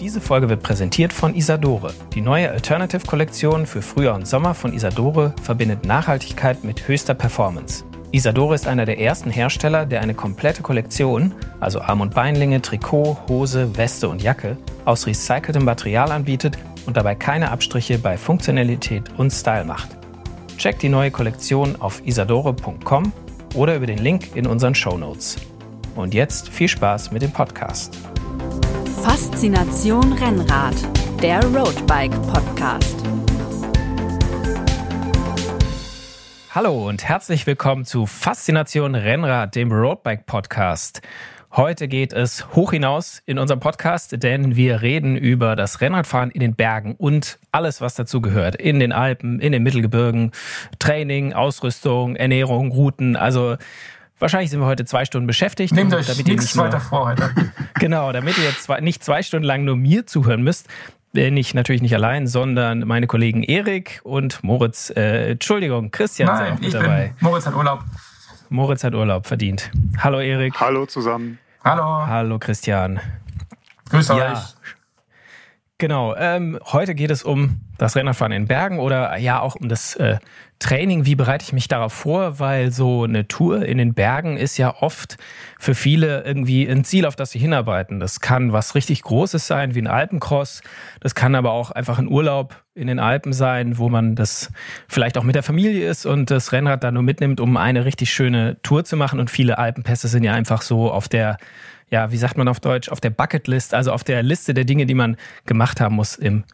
Diese Folge wird präsentiert von Isadore. Die neue Alternative-Kollektion für Frühjahr und Sommer von Isadore verbindet Nachhaltigkeit mit höchster Performance. Isadore ist einer der ersten Hersteller, der eine komplette Kollektion, also Arm- und Beinlinge, Trikot, Hose, Weste und Jacke, aus recyceltem Material anbietet und dabei keine Abstriche bei Funktionalität und Style macht. Checkt die neue Kollektion auf isadore.com oder über den Link in unseren Show Notes. Und jetzt viel Spaß mit dem Podcast. Faszination Rennrad, der Roadbike Podcast. Hallo und herzlich willkommen zu Faszination Rennrad, dem Roadbike Podcast. Heute geht es hoch hinaus in unserem Podcast, denn wir reden über das Rennradfahren in den Bergen und alles, was dazu gehört. In den Alpen, in den Mittelgebirgen, Training, Ausrüstung, Ernährung, Routen. Also wahrscheinlich sind wir heute zwei Stunden beschäftigt. Nehmt euch damit nichts nur, weiter vor heute. genau, damit ihr jetzt zwei, nicht zwei Stunden lang nur mir zuhören müsst, bin ich natürlich nicht allein, sondern meine Kollegen Erik und Moritz, äh, Entschuldigung, Christian Nein, sind auch mit ich dabei. Bin, Moritz hat Urlaub. Moritz hat Urlaub verdient. Hallo Erik. Hallo zusammen. Hallo. Hallo Christian. Grüß Ja. euch. Genau, ähm, heute geht es um das Rennradfahren in Bergen oder ja auch um das äh, Training. Wie bereite ich mich darauf vor? Weil so eine Tour in den Bergen ist ja oft für viele irgendwie ein Ziel, auf das sie hinarbeiten. Das kann was richtig Großes sein, wie ein Alpencross. Das kann aber auch einfach ein Urlaub in den Alpen sein, wo man das vielleicht auch mit der Familie ist und das Rennrad dann nur mitnimmt, um eine richtig schöne Tour zu machen. Und viele Alpenpässe sind ja einfach so auf der ja, wie sagt man auf Deutsch, auf der Bucketlist, also auf der Liste der Dinge, die man gemacht haben muss im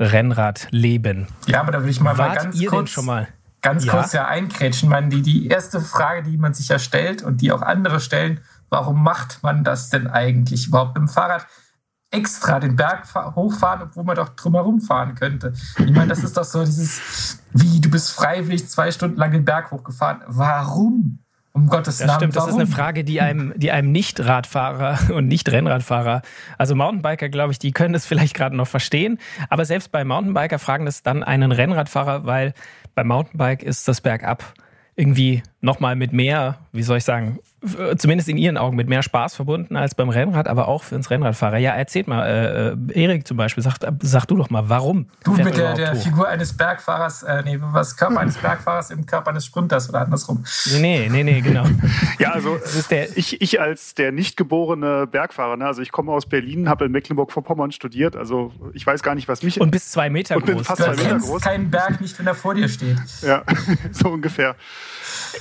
Rennradleben. Ja, aber da würde ich mal, mal ganz ihr denn kurz, schon mal? Ganz Ja. kurz ja einkrätschen. Man, die, die erste Frage, die man sich ja stellt und die auch andere stellen, warum macht man das denn eigentlich überhaupt mit dem Fahrrad? extra den Berg fa- hochfahren, obwohl man doch drumherum fahren könnte. Ich meine, das ist doch so dieses, wie du bist freiwillig zwei Stunden lang den Berg hochgefahren. Warum? Um Gottes Das Namen. stimmt, das ist eine Frage, die einem, die einem Nicht-Radfahrer und Nicht-Rennradfahrer, also Mountainbiker, glaube ich, die können das vielleicht gerade noch verstehen. Aber selbst bei Mountainbiker fragen das dann einen Rennradfahrer, weil beim Mountainbike ist das Bergab irgendwie nochmal mit mehr, wie soll ich sagen, zumindest in ihren Augen mit mehr Spaß verbunden als beim Rennrad, aber auch für uns Rennradfahrer. Ja, erzählt mal, äh, Erik zum Beispiel, sag, sag du doch mal, warum? Du fährt mit der, der hoch? Figur eines Bergfahrers, äh, nee, was Körper eines Bergfahrers im Körper eines Sprinters oder andersrum. Nee, nee, nee, genau. Ja, also der, ich, ich als der nicht geborene Bergfahrer, ne, also ich komme aus Berlin, habe in Mecklenburg-Vorpommern studiert, also ich weiß gar nicht, was mich und bis zwei Meter Und bin groß. fast Du zwei Meter groß. keinen Berg nicht, wenn er vor dir steht. Ja, so ungefähr.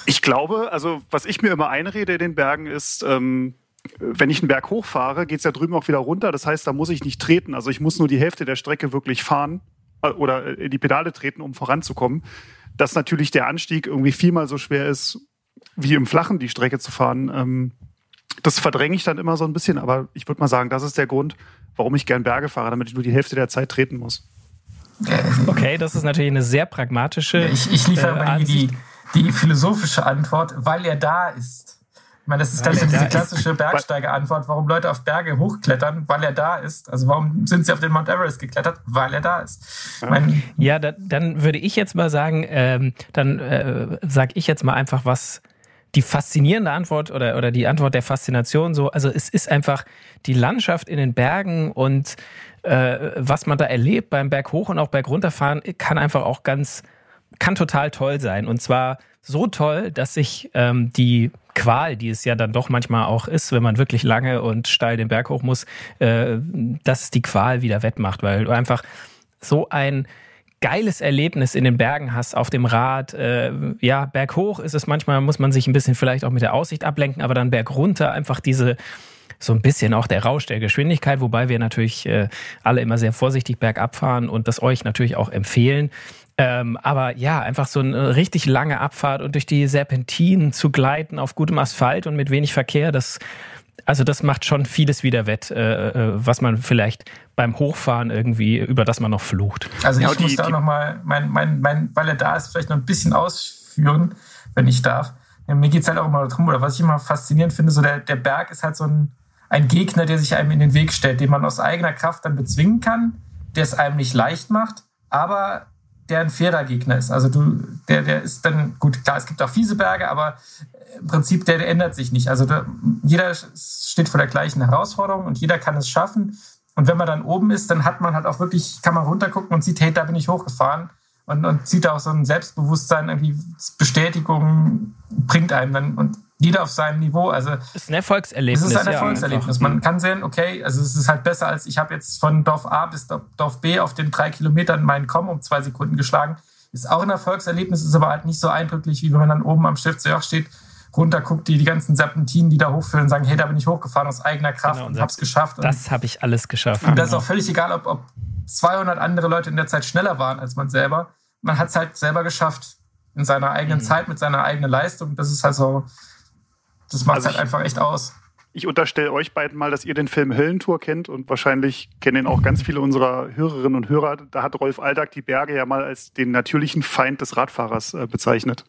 Ich glaube, also was ich mir immer einrede in den Bergen ist, ähm, wenn ich einen Berg hochfahre, geht es ja drüben auch wieder runter. Das heißt, da muss ich nicht treten. Also ich muss nur die Hälfte der Strecke wirklich fahren äh, oder in die Pedale treten, um voranzukommen. Dass natürlich der Anstieg irgendwie viermal so schwer ist, wie im Flachen die Strecke zu fahren. Ähm, das verdränge ich dann immer so ein bisschen. Aber ich würde mal sagen, das ist der Grund, warum ich gern Berge fahre, damit ich nur die Hälfte der Zeit treten muss. Okay, das ist natürlich eine sehr pragmatische. Ich, ich liefere äh, mal die, Ansicht. Die, philosophische Antwort, weil er da ist. Ich meine, das ist Weil ganz so er da diese klassische Bergsteiger-Antwort, warum Leute auf Berge hochklettern, weil er da ist. Also warum sind sie auf den Mount Everest geklettert? Weil er da ist. Ich meine, Ja, da, dann würde ich jetzt mal sagen, ähm, dann äh, sage ich jetzt mal einfach was. Die faszinierende Antwort oder, oder die Antwort der Faszination so, also es ist einfach die Landschaft in den Bergen und äh, was man da erlebt beim Berg hoch und auch Berg runterfahren, kann einfach auch ganz, kann total toll sein. Und zwar so toll, dass sich ähm, die Qual, die es ja dann doch manchmal auch ist, wenn man wirklich lange und steil den Berg hoch muss, äh, dass es die Qual wieder wettmacht, weil du einfach so ein geiles Erlebnis in den Bergen hast, auf dem Rad. Äh, ja, berghoch ist es manchmal, muss man sich ein bisschen vielleicht auch mit der Aussicht ablenken, aber dann bergunter einfach diese, so ein bisschen auch der Rausch der Geschwindigkeit, wobei wir natürlich äh, alle immer sehr vorsichtig bergab fahren und das euch natürlich auch empfehlen. Ähm, aber ja, einfach so eine richtig lange Abfahrt und durch die Serpentinen zu gleiten auf gutem Asphalt und mit wenig Verkehr, das also das macht schon vieles wieder wett, äh, äh, was man vielleicht beim Hochfahren irgendwie, über das man noch flucht. also Ja, ich die- muss da auch die- noch mal, mein, mein, mein, weil er da ist, vielleicht noch ein bisschen ausführen, wenn ich darf. Ja, mir geht es halt auch immer darum, oder was ich immer faszinierend finde, so der, der Berg ist halt so ein, ein Gegner, der sich einem in den Weg stellt, den man aus eigener Kraft dann bezwingen kann, der es einem nicht leicht macht, aber der ein fairer Gegner ist. Also du, der, der ist dann, gut, klar, es gibt auch fiese Berge, aber im Prinzip, der, der ändert sich nicht. Also da, jeder steht vor der gleichen Herausforderung und jeder kann es schaffen, Und wenn man dann oben ist, dann hat man halt auch wirklich, kann man runtergucken und sieht, hey, da bin ich hochgefahren. Und, und sieht auch so ein Selbstbewusstsein, irgendwie Bestätigung bringt einem dann und jeder auf seinem Niveau. Also es ist ein Erfolgserlebnis. Es ist ein Erfolgserlebnis. Ja, man kann sehen, okay, also es ist halt besser als ich habe jetzt von Dorf A bis Dorf B auf den drei Kilometern meinen Komm um zwei Sekunden geschlagen. Ist auch ein Erfolgserlebnis, ist aber halt nicht so eindrücklich, wie wenn man dann oben am Stiftsjoch steht, runterguckt, die, die ganzen Serpentinen, die da hochführen und sagen, hey, da bin ich hochgefahren aus eigener Kraft genau, und, hab's geschafft. Das habe ich alles geschafft. Und genau. das ist auch völlig egal, ob, ob 200 andere Leute in der Zeit schneller waren als man selber. Man hat es halt selber geschafft in seiner eigenen mhm. Zeit mit seiner eigenen Leistung. Das ist halt so, das macht also halt einfach echt aus. Ich unterstelle euch beiden mal, dass ihr den Film Höllentour kennt und wahrscheinlich kennen ihn auch ganz viele unserer Hörerinnen und Hörer. Da hat Rolf Aldag die Berge ja mal als den natürlichen Feind des Radfahrers äh, bezeichnet.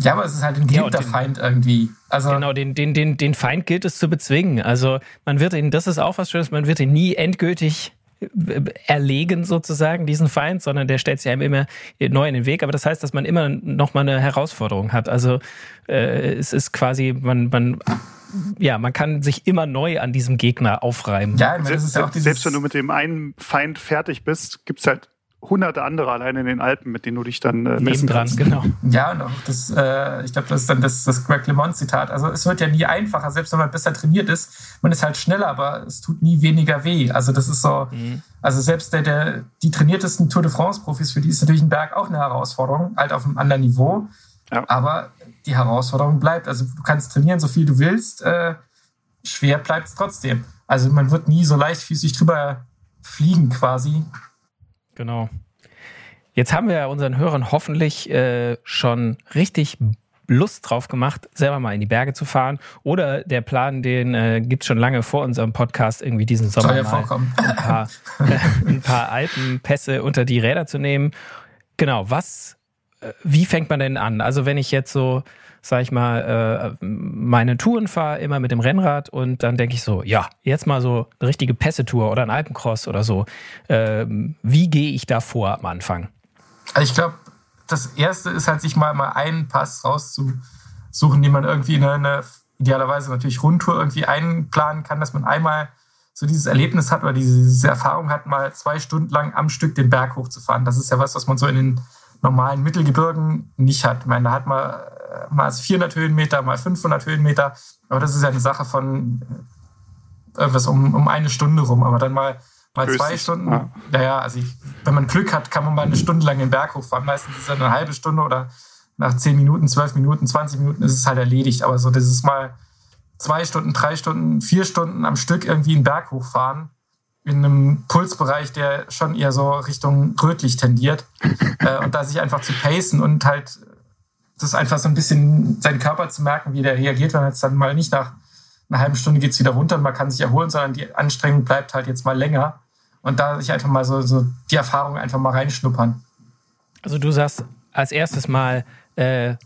Ja, aber es ist halt ein geliebter ja, Feind irgendwie. Also genau, den, den, den, den Feind gilt es zu bezwingen. Also man wird ihn, das ist auch was Schönes, man wird ihn nie endgültig erlegen sozusagen, diesen Feind, sondern der stellt sich einem immer neu in den Weg. Aber das heißt, dass man immer noch mal eine Herausforderung hat. Also äh, es ist quasi, man, man ja, man kann sich immer neu an diesem Gegner aufreiben. Ja, selbst, ja selbst wenn du mit dem einen Feind fertig bist, gibt es halt hunderte andere alleine in den Alpen, mit denen du dich dann äh, messen dran, kannst. genau. Ja, und auch das, äh, ich glaube, das ist dann das, das Greg LeMond-Zitat. Also es wird ja nie einfacher, selbst wenn man besser trainiert ist. Man ist halt schneller, aber es tut nie weniger weh. Also das ist so, mhm. also selbst der, der, die trainiertesten Tour de France-Profis, für die ist natürlich ein Berg auch eine Herausforderung, halt auf einem anderen Niveau. Ja. Aber die Herausforderung bleibt. Also du kannst trainieren, so viel du willst, äh, schwer bleibt es trotzdem. Also man wird nie so leichtfüßig drüber fliegen quasi. Genau. Jetzt haben wir unseren Hörern hoffentlich äh, schon richtig Lust drauf gemacht, selber mal in die Berge zu fahren. Oder der Plan, den äh, gibt es schon lange vor unserem Podcast, irgendwie diesen Sommer mal ein paar, äh, ein paar Alpenpässe unter die Räder zu nehmen. Genau, was, äh, wie fängt man denn an? Also wenn ich jetzt so, sag ich mal, äh, meine Touren fahre, immer mit dem Rennrad und dann denke ich so, ja, jetzt mal so eine richtige Pässe-Tour oder ein Alpencross oder so. Ähm, wie gehe ich da vor am Anfang? Also ich glaube, das erste ist halt, sich mal, mal einen Pass rauszusuchen, den man irgendwie in eine, idealerweise natürlich Rundtour irgendwie einplanen kann, dass man einmal so dieses Erlebnis hat oder diese Erfahrung hat, mal zwei Stunden lang am Stück den Berg hochzufahren. Das ist ja was, was man so in den normalen Mittelgebirgen nicht hat. Ich meine, da hat man mal 400 Höhenmeter, mal 500 Höhenmeter, aber das ist ja eine Sache von äh, irgendwas um, um eine Stunde rum. Aber dann mal Mal Höchstens, zwei Stunden. Ja, ja, ja also ich, wenn man Glück hat, kann man mal eine Stunde lang den Berg hochfahren. Meistens ist es eine halbe Stunde oder nach zehn Minuten, zwölf Minuten, 20 Minuten ist es halt erledigt. Aber so, das ist mal zwei Stunden, drei Stunden, vier Stunden am Stück irgendwie einen Berg hochfahren. In einem Pulsbereich, der schon eher so Richtung rötlich tendiert. äh, und da sich einfach zu pacen und halt das einfach so ein bisschen seinen Körper zu merken, wie der reagiert, wenn er jetzt dann mal nicht nach einer halben Stunde geht es wieder runter und man kann sich erholen, sondern die Anstrengung bleibt halt jetzt mal länger und da sich einfach mal so, so die Erfahrung einfach mal reinschnuppern. Also du sagst als erstes mal äh,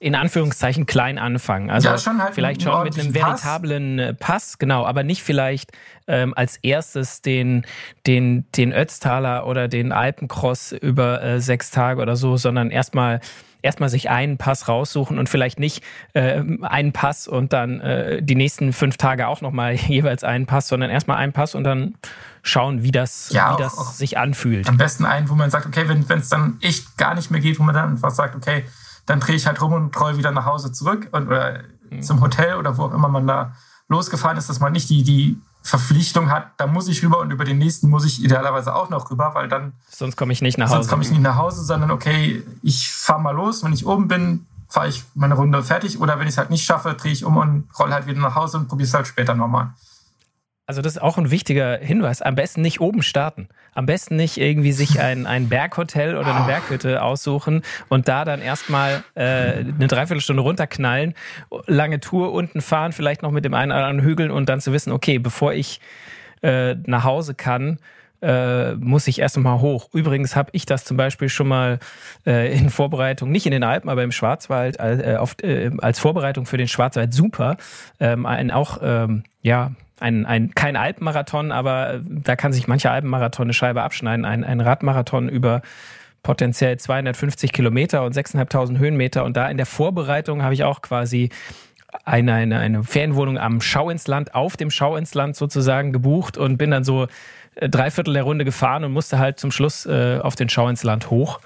in Anführungszeichen klein anfangen. Also ja, schon halt vielleicht schon mit einem veritablen Pass. Äh, Pass, genau, aber nicht vielleicht ähm, als erstes den, den, den Ötztaler oder den Alpencross über äh, sechs Tage oder so, sondern erstmal erstmal sich einen Pass raussuchen und vielleicht nicht äh, einen Pass und dann äh, die nächsten fünf Tage auch nochmal jeweils einen Pass, sondern erstmal einen Pass und dann schauen, wie das, ja, wie das auch, sich anfühlt. Am besten einen, wo man sagt, okay, wenn es dann echt gar nicht mehr geht, wo man dann einfach sagt, okay, dann drehe ich halt rum und roll wieder nach Hause zurück und, oder mhm. zum Hotel oder wo auch immer man da losgefahren ist, dass man nicht die, die Verpflichtung hat, da muss ich rüber und über den nächsten muss ich idealerweise auch noch rüber, weil dann. Sonst komme ich nicht nach Hause. Sonst komme ich nicht nach Hause, sondern okay, ich fahre mal los, wenn ich oben bin, fahre ich meine Runde fertig oder wenn ich es halt nicht schaffe, drehe ich um und roll halt wieder nach Hause und probiere es halt später nochmal. Also das ist auch ein wichtiger Hinweis. Am besten nicht oben starten. Am besten nicht irgendwie sich ein, ein Berghotel oder eine Berghütte aussuchen und da dann erstmal äh, eine Dreiviertelstunde runterknallen, lange Tour unten fahren, vielleicht noch mit dem einen oder anderen Hügeln und dann zu wissen, okay, bevor ich äh, nach Hause kann, äh, muss ich erst mal hoch. Übrigens habe ich das zum Beispiel schon mal äh, in Vorbereitung, nicht in den Alpen, aber im Schwarzwald, äh, auf, äh, als Vorbereitung für den Schwarzwald super, ähm, ein auch, ähm, ja, ein, ein, kein Alpenmarathon, aber da kann sich mancher Alpenmarathon eine Scheibe abschneiden. Ein, ein Radmarathon über potenziell 250 Kilometer und 6.500 Höhenmeter. Und da in der Vorbereitung habe ich auch quasi eine, eine, eine Ferienwohnung am Schau ins Land, auf dem Schau ins Land sozusagen gebucht und bin dann so äh, drei Viertel der Runde gefahren und musste halt zum Schluss äh, auf den Schau ins Land hoch.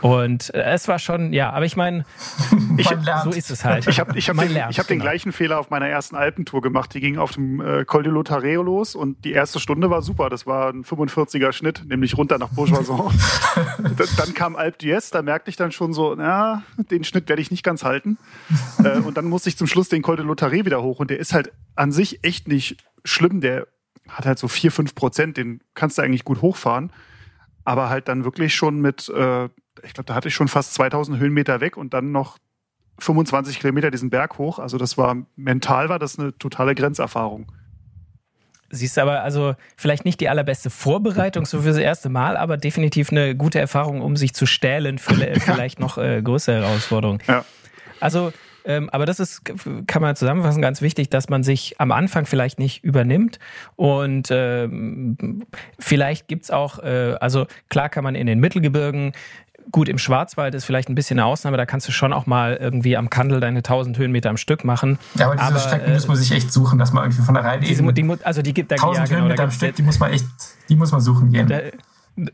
Und äh, es war schon, ja, aber ich meine, so ist es halt. Ich habe ich hab den, ich hab den genau. gleichen Fehler auf meiner ersten Alpentour gemacht. Die ging auf dem äh, Col de Lotareo los und die erste Stunde war super. Das war ein 45er Schnitt, nämlich runter nach Bourgeoisin. dann kam Alp d'Huez, da merkte ich dann schon so, na, den Schnitt werde ich nicht ganz halten. äh, und dann musste ich zum Schluss den Col de Lotaré wieder hoch und der ist halt an sich echt nicht schlimm. Der hat halt so 4, 5 Prozent, den kannst du eigentlich gut hochfahren. Aber halt dann wirklich schon mit, äh, ich glaube, da hatte ich schon fast 2000 Höhenmeter weg und dann noch 25 Kilometer diesen Berg hoch. Also das war, mental war das eine totale Grenzerfahrung. Siehst aber also vielleicht nicht die allerbeste Vorbereitung so fürs erste Mal, aber definitiv eine gute Erfahrung, um sich zu stählen für vielleicht noch äh, größere Herausforderungen. Ja. Also ähm, aber das ist, kann man zusammenfassen, ganz wichtig, dass man sich am Anfang vielleicht nicht übernimmt. Und ähm, vielleicht gibt's auch, äh, also klar kann man in den Mittelgebirgen Gut, im Schwarzwald ist vielleicht ein bisschen eine Ausnahme, da kannst du schon auch mal irgendwie am Kandel deine 1000 Höhenmeter am Stück machen. Ja, aber diese aber, Strecken äh, muss man sich echt suchen, dass man irgendwie von der Reihe diese, die, also die gibt da 1000 ja, genau, Höhenmeter am Stück, die muss man echt, die muss man suchen gehen. Da,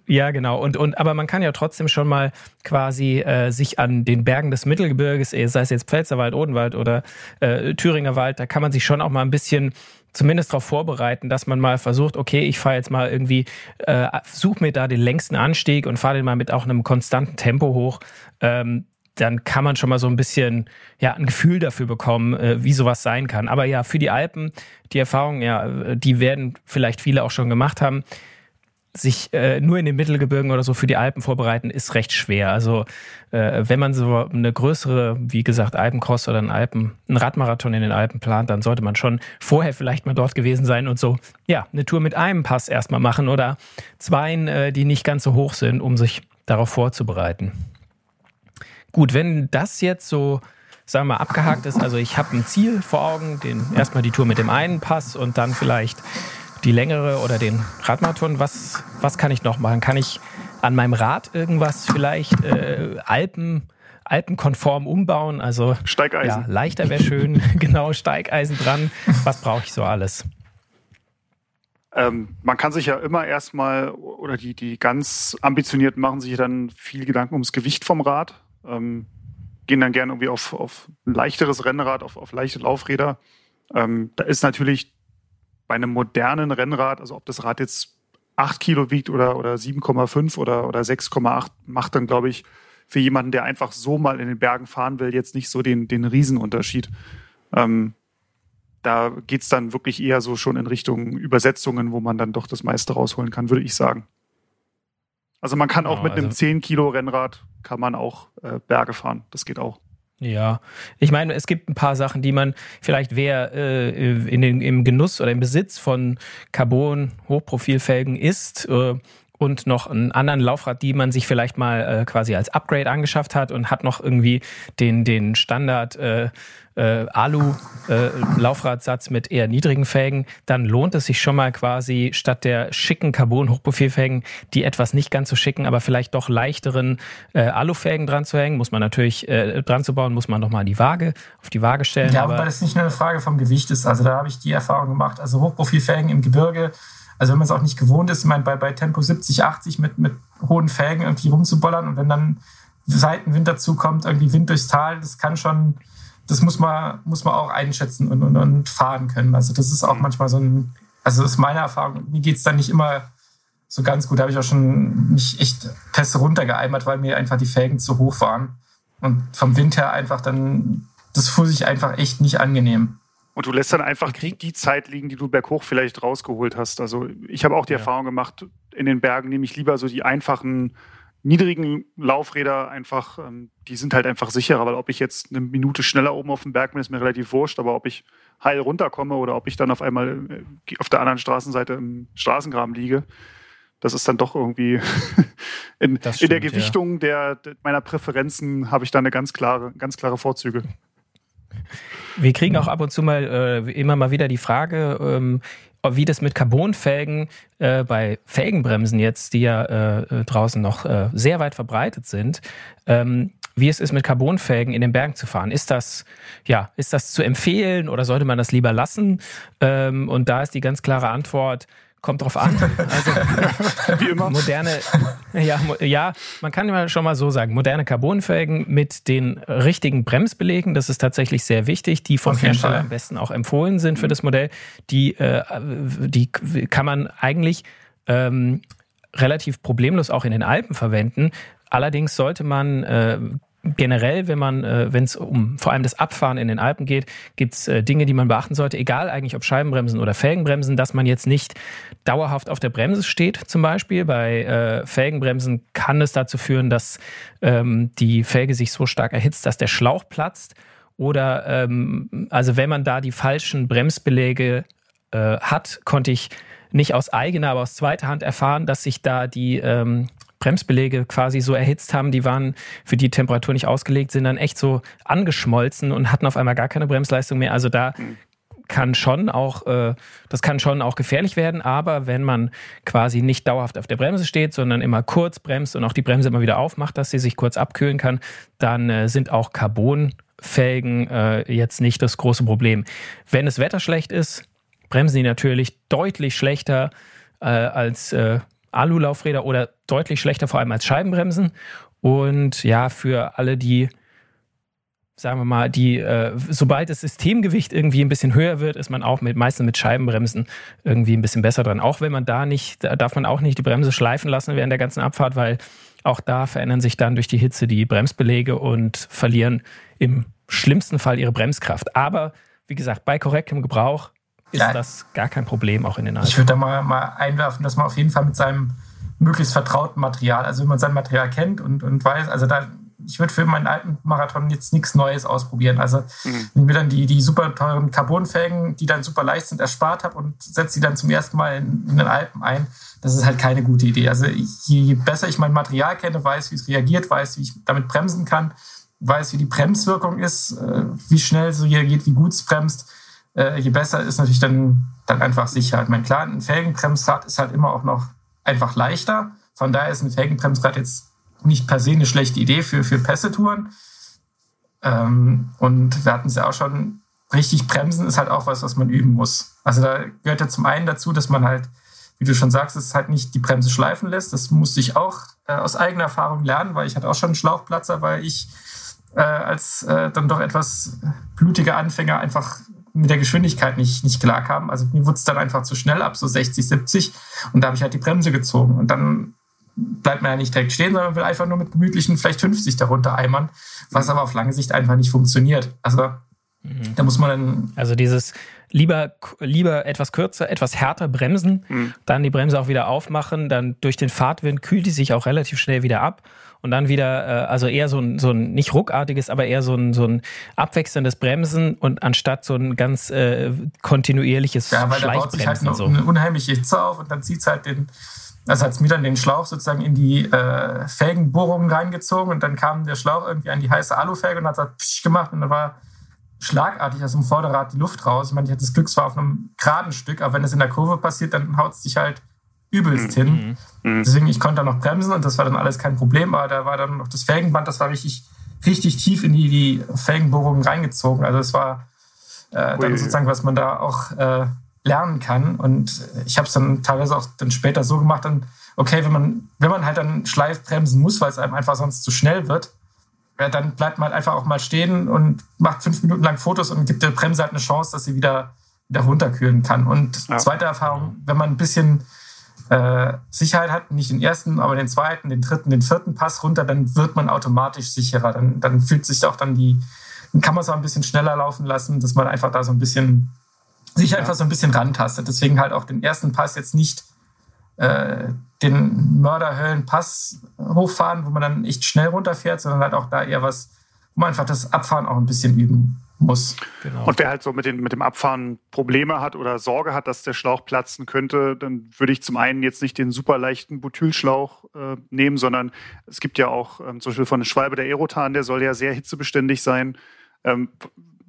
ja, genau. Und, und aber man kann ja trotzdem schon mal quasi äh, sich an den Bergen des Mittelgebirges, sei es jetzt Pfälzerwald, Odenwald oder äh, Thüringer Wald, da kann man sich schon auch mal ein bisschen zumindest darauf vorbereiten, dass man mal versucht, okay, ich fahre jetzt mal irgendwie, äh, suche mir da den längsten Anstieg und fahre den mal mit auch einem konstanten Tempo hoch. Ähm, dann kann man schon mal so ein bisschen ja ein Gefühl dafür bekommen, äh, wie sowas sein kann. Aber ja, für die Alpen, die Erfahrungen, ja, die werden vielleicht viele auch schon gemacht haben sich äh, nur in den Mittelgebirgen oder so für die Alpen vorbereiten, ist recht schwer. Also äh, wenn man so eine größere, wie gesagt, Alpencross oder einen Alpen, einen Radmarathon in den Alpen plant, dann sollte man schon vorher vielleicht mal dort gewesen sein und so, ja, eine Tour mit einem Pass erstmal machen oder zweien, äh, die nicht ganz so hoch sind, um sich darauf vorzubereiten. Gut, wenn das jetzt so sagen wir mal, abgehakt ist, also ich habe ein Ziel vor Augen, den erstmal die Tour mit dem einen Pass und dann vielleicht die längere oder den Radmarathon, was, was kann ich noch machen? Kann ich an meinem Rad irgendwas vielleicht äh, Alpen, alpenkonform umbauen? Also Steigeisen. Ja, leichter wäre schön, genau, Steigeisen dran. Was brauche ich so alles? Ähm, man kann sich ja immer erstmal, oder die, die ganz ambitionierten machen sich dann viel Gedanken ums Gewicht vom Rad. Ähm, gehen dann gerne irgendwie auf, auf ein leichteres Rennrad, auf, auf leichte Laufräder. Ähm, da ist natürlich bei einem modernen Rennrad, also ob das Rad jetzt 8 Kilo wiegt oder, oder 7,5 oder, oder 6,8, macht dann, glaube ich, für jemanden, der einfach so mal in den Bergen fahren will, jetzt nicht so den, den Riesenunterschied. Ähm, da geht es dann wirklich eher so schon in Richtung Übersetzungen, wo man dann doch das meiste rausholen kann, würde ich sagen. Also man kann auch ja, mit also einem 10 Kilo Rennrad kann man auch äh, Berge fahren. Das geht auch. Ja, ich meine, es gibt ein paar Sachen, die man vielleicht wer äh, in den, im Genuss oder im Besitz von Carbon-Hochprofilfelgen ist äh, und noch einen anderen Laufrad, die man sich vielleicht mal äh, quasi als Upgrade angeschafft hat und hat noch irgendwie den, den Standard äh, äh, Alu-Laufradsatz äh, mit eher niedrigen Felgen, dann lohnt es sich schon mal quasi statt der schicken Carbon-Hochprofilfelgen die etwas nicht ganz so schicken, aber vielleicht doch leichteren äh, Alufelgen dran zu hängen. Muss man natürlich äh, dran zu bauen, muss man nochmal die Waage auf die Waage stellen. Ja, aber weil es nicht nur eine Frage vom Gewicht ist. Also da habe ich die Erfahrung gemacht. Also Hochprofilfelgen im Gebirge, also wenn man es auch nicht gewohnt ist, ich meine, bei, bei Tempo 70, 80 mit, mit hohen Felgen irgendwie rumzubollern und wenn dann Seitenwind dazu kommt, irgendwie Wind durchs Tal, das kann schon das muss man, muss man auch einschätzen und, und, und fahren können. Also das ist auch mhm. manchmal so ein, also das ist meine Erfahrung. Mir geht es dann nicht immer so ganz gut. Da habe ich auch schon mich echt fest runtergeeimert, weil mir einfach die Felgen zu hoch waren. Und vom Wind her einfach dann, das fuhr sich einfach echt nicht angenehm. Und du lässt dann einfach die Zeit liegen, die du berghoch vielleicht rausgeholt hast. Also ich habe auch die ja. Erfahrung gemacht, in den Bergen nehme ich lieber so die einfachen niedrigen Laufräder einfach, ähm, die sind halt einfach sicherer, weil ob ich jetzt eine Minute schneller oben auf dem Berg bin, ist mir relativ wurscht, aber ob ich heil runterkomme oder ob ich dann auf einmal äh, auf der anderen Straßenseite im Straßengraben liege, das ist dann doch irgendwie in, stimmt, in der Gewichtung ja. der, meiner Präferenzen habe ich da eine ganz klare, ganz klare Vorzüge. Wir kriegen auch ab und zu mal äh, immer mal wieder die Frage, ähm, wie das mit Carbonfelgen äh, bei Felgenbremsen jetzt, die ja äh, draußen noch äh, sehr weit verbreitet sind, ähm, wie es ist, mit Carbonfelgen in den Bergen zu fahren. Ist das, ja, ist das zu empfehlen oder sollte man das lieber lassen? Ähm, und da ist die ganz klare Antwort, Kommt drauf an. Also, Wie immer. Moderne, ja, ja, man kann ja schon mal so sagen, moderne Carbonfelgen mit den richtigen Bremsbelegen, das ist tatsächlich sehr wichtig, die vom Hersteller am besten auch empfohlen sind für das Modell. Die, äh, die kann man eigentlich ähm, relativ problemlos auch in den Alpen verwenden. Allerdings sollte man äh, generell, wenn man, äh, wenn es um vor allem das Abfahren in den Alpen geht, gibt es äh, Dinge, die man beachten sollte, egal eigentlich ob Scheibenbremsen oder Felgenbremsen, dass man jetzt nicht dauerhaft auf der Bremse steht, zum Beispiel. Bei äh, Felgenbremsen kann es dazu führen, dass ähm, die Felge sich so stark erhitzt, dass der Schlauch platzt. Oder ähm, also wenn man da die falschen Bremsbeläge äh, hat, konnte ich nicht aus eigener, aber aus zweiter Hand erfahren, dass sich da die ähm, Bremsbeläge quasi so erhitzt haben, die waren für die Temperatur nicht ausgelegt, sind dann echt so angeschmolzen und hatten auf einmal gar keine Bremsleistung mehr. Also da kann schon auch, äh, das kann schon auch gefährlich werden, aber wenn man quasi nicht dauerhaft auf der Bremse steht, sondern immer kurz bremst und auch die Bremse immer wieder aufmacht, dass sie sich kurz abkühlen kann, dann äh, sind auch Carbonfelgen äh, jetzt nicht das große Problem. Wenn das Wetter schlecht ist, bremsen die natürlich deutlich schlechter äh, als äh, Alulaufräder oder deutlich schlechter, vor allem als Scheibenbremsen. Und ja, für alle, die, sagen wir mal, die, äh, sobald das Systemgewicht irgendwie ein bisschen höher wird, ist man auch mit, meistens mit Scheibenbremsen irgendwie ein bisschen besser dran. Auch wenn man da nicht, da darf man auch nicht die Bremse schleifen lassen während der ganzen Abfahrt, weil auch da verändern sich dann durch die Hitze die Bremsbeläge und verlieren im schlimmsten Fall ihre Bremskraft. Aber wie gesagt, bei korrektem Gebrauch ist ja. das gar kein Problem, auch in den Alpen. Ich würde da mal, mal einwerfen, dass man auf jeden Fall mit seinem möglichst vertrauten Material, also wenn man sein Material kennt und, und weiß, also da, ich würde für meinen Alpenmarathon jetzt nichts Neues ausprobieren. Also mhm. wenn ich mir dann die, die super teuren Carbonfelgen, die dann super leicht sind, erspart habe und setze sie dann zum ersten Mal in, in, den Alpen ein, das ist halt keine gute Idee. Also je besser ich mein Material kenne, weiß, wie es reagiert, weiß, wie ich damit bremsen kann, weiß, wie die Bremswirkung ist, äh, wie schnell es reagiert, wie gut es bremst, äh, je besser ist natürlich dann, dann einfach Sicherheit. Mein klar, ein Felgenbremsrad ist halt immer auch noch einfach leichter. Von daher ist ein Felgenbremsrad jetzt nicht per se eine schlechte Idee für, für Pässe-Touren. Ähm, und wir hatten es ja auch schon, richtig bremsen ist halt auch was, was man üben muss. Also da gehört ja zum einen dazu, dass man halt, wie du schon sagst, es halt nicht die Bremse schleifen lässt. Das musste ich auch äh, aus eigener Erfahrung lernen, weil ich hatte auch schon einen Schlauchplatzer, weil ich äh, als äh, dann doch etwas blutiger Anfänger einfach mit der Geschwindigkeit nicht, nicht klarkam. Also mir wurde es dann einfach zu schnell ab, so 60, 70. Und da habe ich halt die Bremse gezogen. Und dann bleibt man ja nicht direkt stehen, sondern will einfach nur mit gemütlichen vielleicht 50 darunter eimern, was aber auf lange Sicht einfach nicht funktioniert. Also mhm. da muss man dann. Also dieses lieber, lieber etwas kürzer, etwas härter bremsen, mhm. dann die Bremse auch wieder aufmachen, dann durch den Fahrtwind kühlt die sich auch relativ schnell wieder ab und dann wieder, äh, also eher so ein, so ein, nicht ruckartiges, aber eher so ein, so ein abwechselndes Bremsen und anstatt so ein ganz äh, kontinuierliches Ja, weil da baut sich halt eine, so. eine unheimliche Hitze auf und dann zieht es halt den, also hat es mir dann den Schlauch sozusagen in die äh, Felgenbohrungen reingezogen und dann kam der Schlauch irgendwie an die heiße Alufelge und hat so psch gemacht und da war schlagartig aus dem Vorderrad die Luft raus. Ich meine, ich hatte das Glück, es war auf einem geraden Stück, aber wenn es in der Kurve passiert, dann haut es dich halt übelst mhm. hin. Mhm. Deswegen, ich konnte da noch bremsen und das war dann alles kein Problem, aber da war dann noch das Felgenband, das war richtig, richtig tief in die, die Felgenbohrungen reingezogen. Also es war äh, dann sozusagen, was man da auch äh, lernen kann. Und ich habe es dann teilweise auch dann später so gemacht, dann, okay, wenn man, wenn man halt dann schleif bremsen muss, weil es einem einfach sonst zu schnell wird, ja, dann bleibt man halt einfach auch mal stehen und macht fünf Minuten lang Fotos und gibt der Bremse halt eine Chance, dass sie wieder, wieder runterkühlen kann. Und ja. zweite Erfahrung, wenn man ein bisschen äh, Sicherheit hat, nicht den ersten, aber den zweiten, den dritten, den vierten Pass runter, dann wird man automatisch sicherer. Dann, dann fühlt sich auch dann die, dann kann man es auch ein bisschen schneller laufen lassen, dass man einfach da so ein bisschen, sich einfach so ein bisschen rantastet. Deswegen halt auch den ersten Pass jetzt nicht äh, den Mörderhöllen-Pass hochfahren, wo man dann echt schnell runterfährt, sondern halt auch da eher was, wo man einfach das Abfahren auch ein bisschen üben muss. Genau. Und wer halt so mit, den, mit dem Abfahren Probleme hat oder Sorge hat, dass der Schlauch platzen könnte, dann würde ich zum einen jetzt nicht den super leichten Butylschlauch äh, nehmen, sondern es gibt ja auch ähm, zum Beispiel von der Schwalbe der Aerotan, der soll ja sehr hitzebeständig sein. Ähm,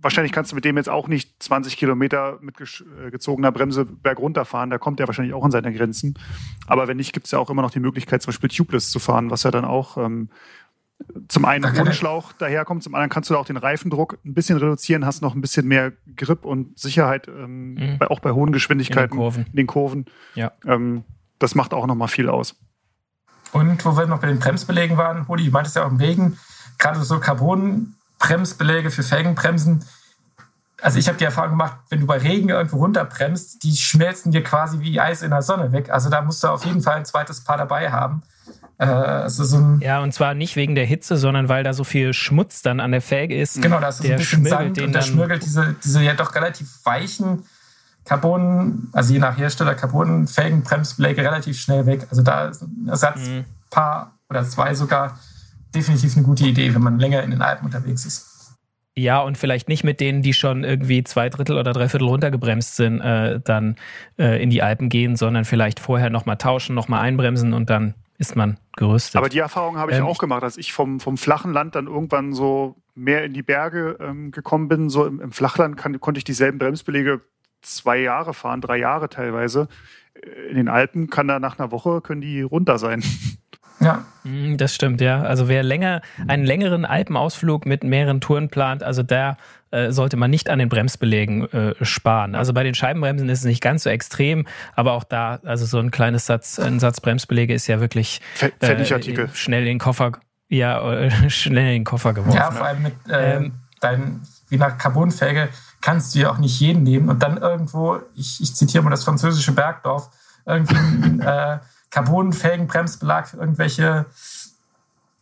wahrscheinlich kannst du mit dem jetzt auch nicht 20 Kilometer mit äh, gezogener Bremse bergunter fahren. Da kommt er wahrscheinlich auch an seine Grenzen. Aber wenn nicht, gibt es ja auch immer noch die Möglichkeit, zum Beispiel Tubeless zu fahren, was ja dann auch ähm, zum einen ohne Schlauch daherkommt, zum anderen kannst du da auch den Reifendruck ein bisschen reduzieren, hast noch ein bisschen mehr Grip und Sicherheit, ähm, mhm. bei, auch bei hohen Geschwindigkeiten in den Kurven. In den Kurven. Ja. Ähm, das macht auch nochmal viel aus. Und wo wir noch bei den Bremsbelägen waren, Rudi, du meintest ja auch im Regen, gerade so Carbon-Bremsbeläge für Felgenbremsen. Also ich habe die Erfahrung gemacht, wenn du bei Regen irgendwo runterbremst, die schmelzen dir quasi wie Eis in der Sonne weg. Also da musst du auf jeden Fall ein zweites Paar dabei haben. Äh, also so ja, und zwar nicht wegen der Hitze, sondern weil da so viel Schmutz dann an der Felge ist. Genau, da ist so ein bisschen Sand und da schmirgelt diese, diese ja doch relativ weichen Carbon, also je nach Hersteller, Carbon-Felgenbremsbeläge relativ schnell weg. Also da ist ein Ersatzpaar mhm. oder zwei sogar definitiv eine gute Idee, wenn man länger in den Alpen unterwegs ist. Ja, und vielleicht nicht mit denen, die schon irgendwie zwei Drittel oder drei Viertel runtergebremst sind, äh, dann äh, in die Alpen gehen, sondern vielleicht vorher nochmal tauschen, nochmal einbremsen und dann ist man gerüstet. Aber die Erfahrung habe ich ähm, auch gemacht, als ich vom, vom flachen Land dann irgendwann so mehr in die Berge ähm, gekommen bin. So im, im Flachland kann, konnte ich dieselben Bremsbelege zwei Jahre fahren, drei Jahre teilweise. Äh, in den Alpen kann da nach einer Woche können die runter sein. Ja. Mm, das stimmt, ja. Also wer länger einen längeren Alpenausflug mit mehreren Touren plant, also da äh, sollte man nicht an den Bremsbelägen äh, sparen. Also bei den Scheibenbremsen ist es nicht ganz so extrem, aber auch da, also so ein kleines Satz, ein Satz Bremsbeläge ist ja wirklich äh, schnell in den Koffer, ja, äh, schnell in den Koffer geworfen. Ja, vor allem mit äh, ähm, deinen, wie nach Carbonfelge kannst du ja auch nicht jeden nehmen und dann irgendwo, ich, ich zitiere mal das französische Bergdorf, irgendwie ein äh, Carbonfelgenbremsbelag für irgendwelche,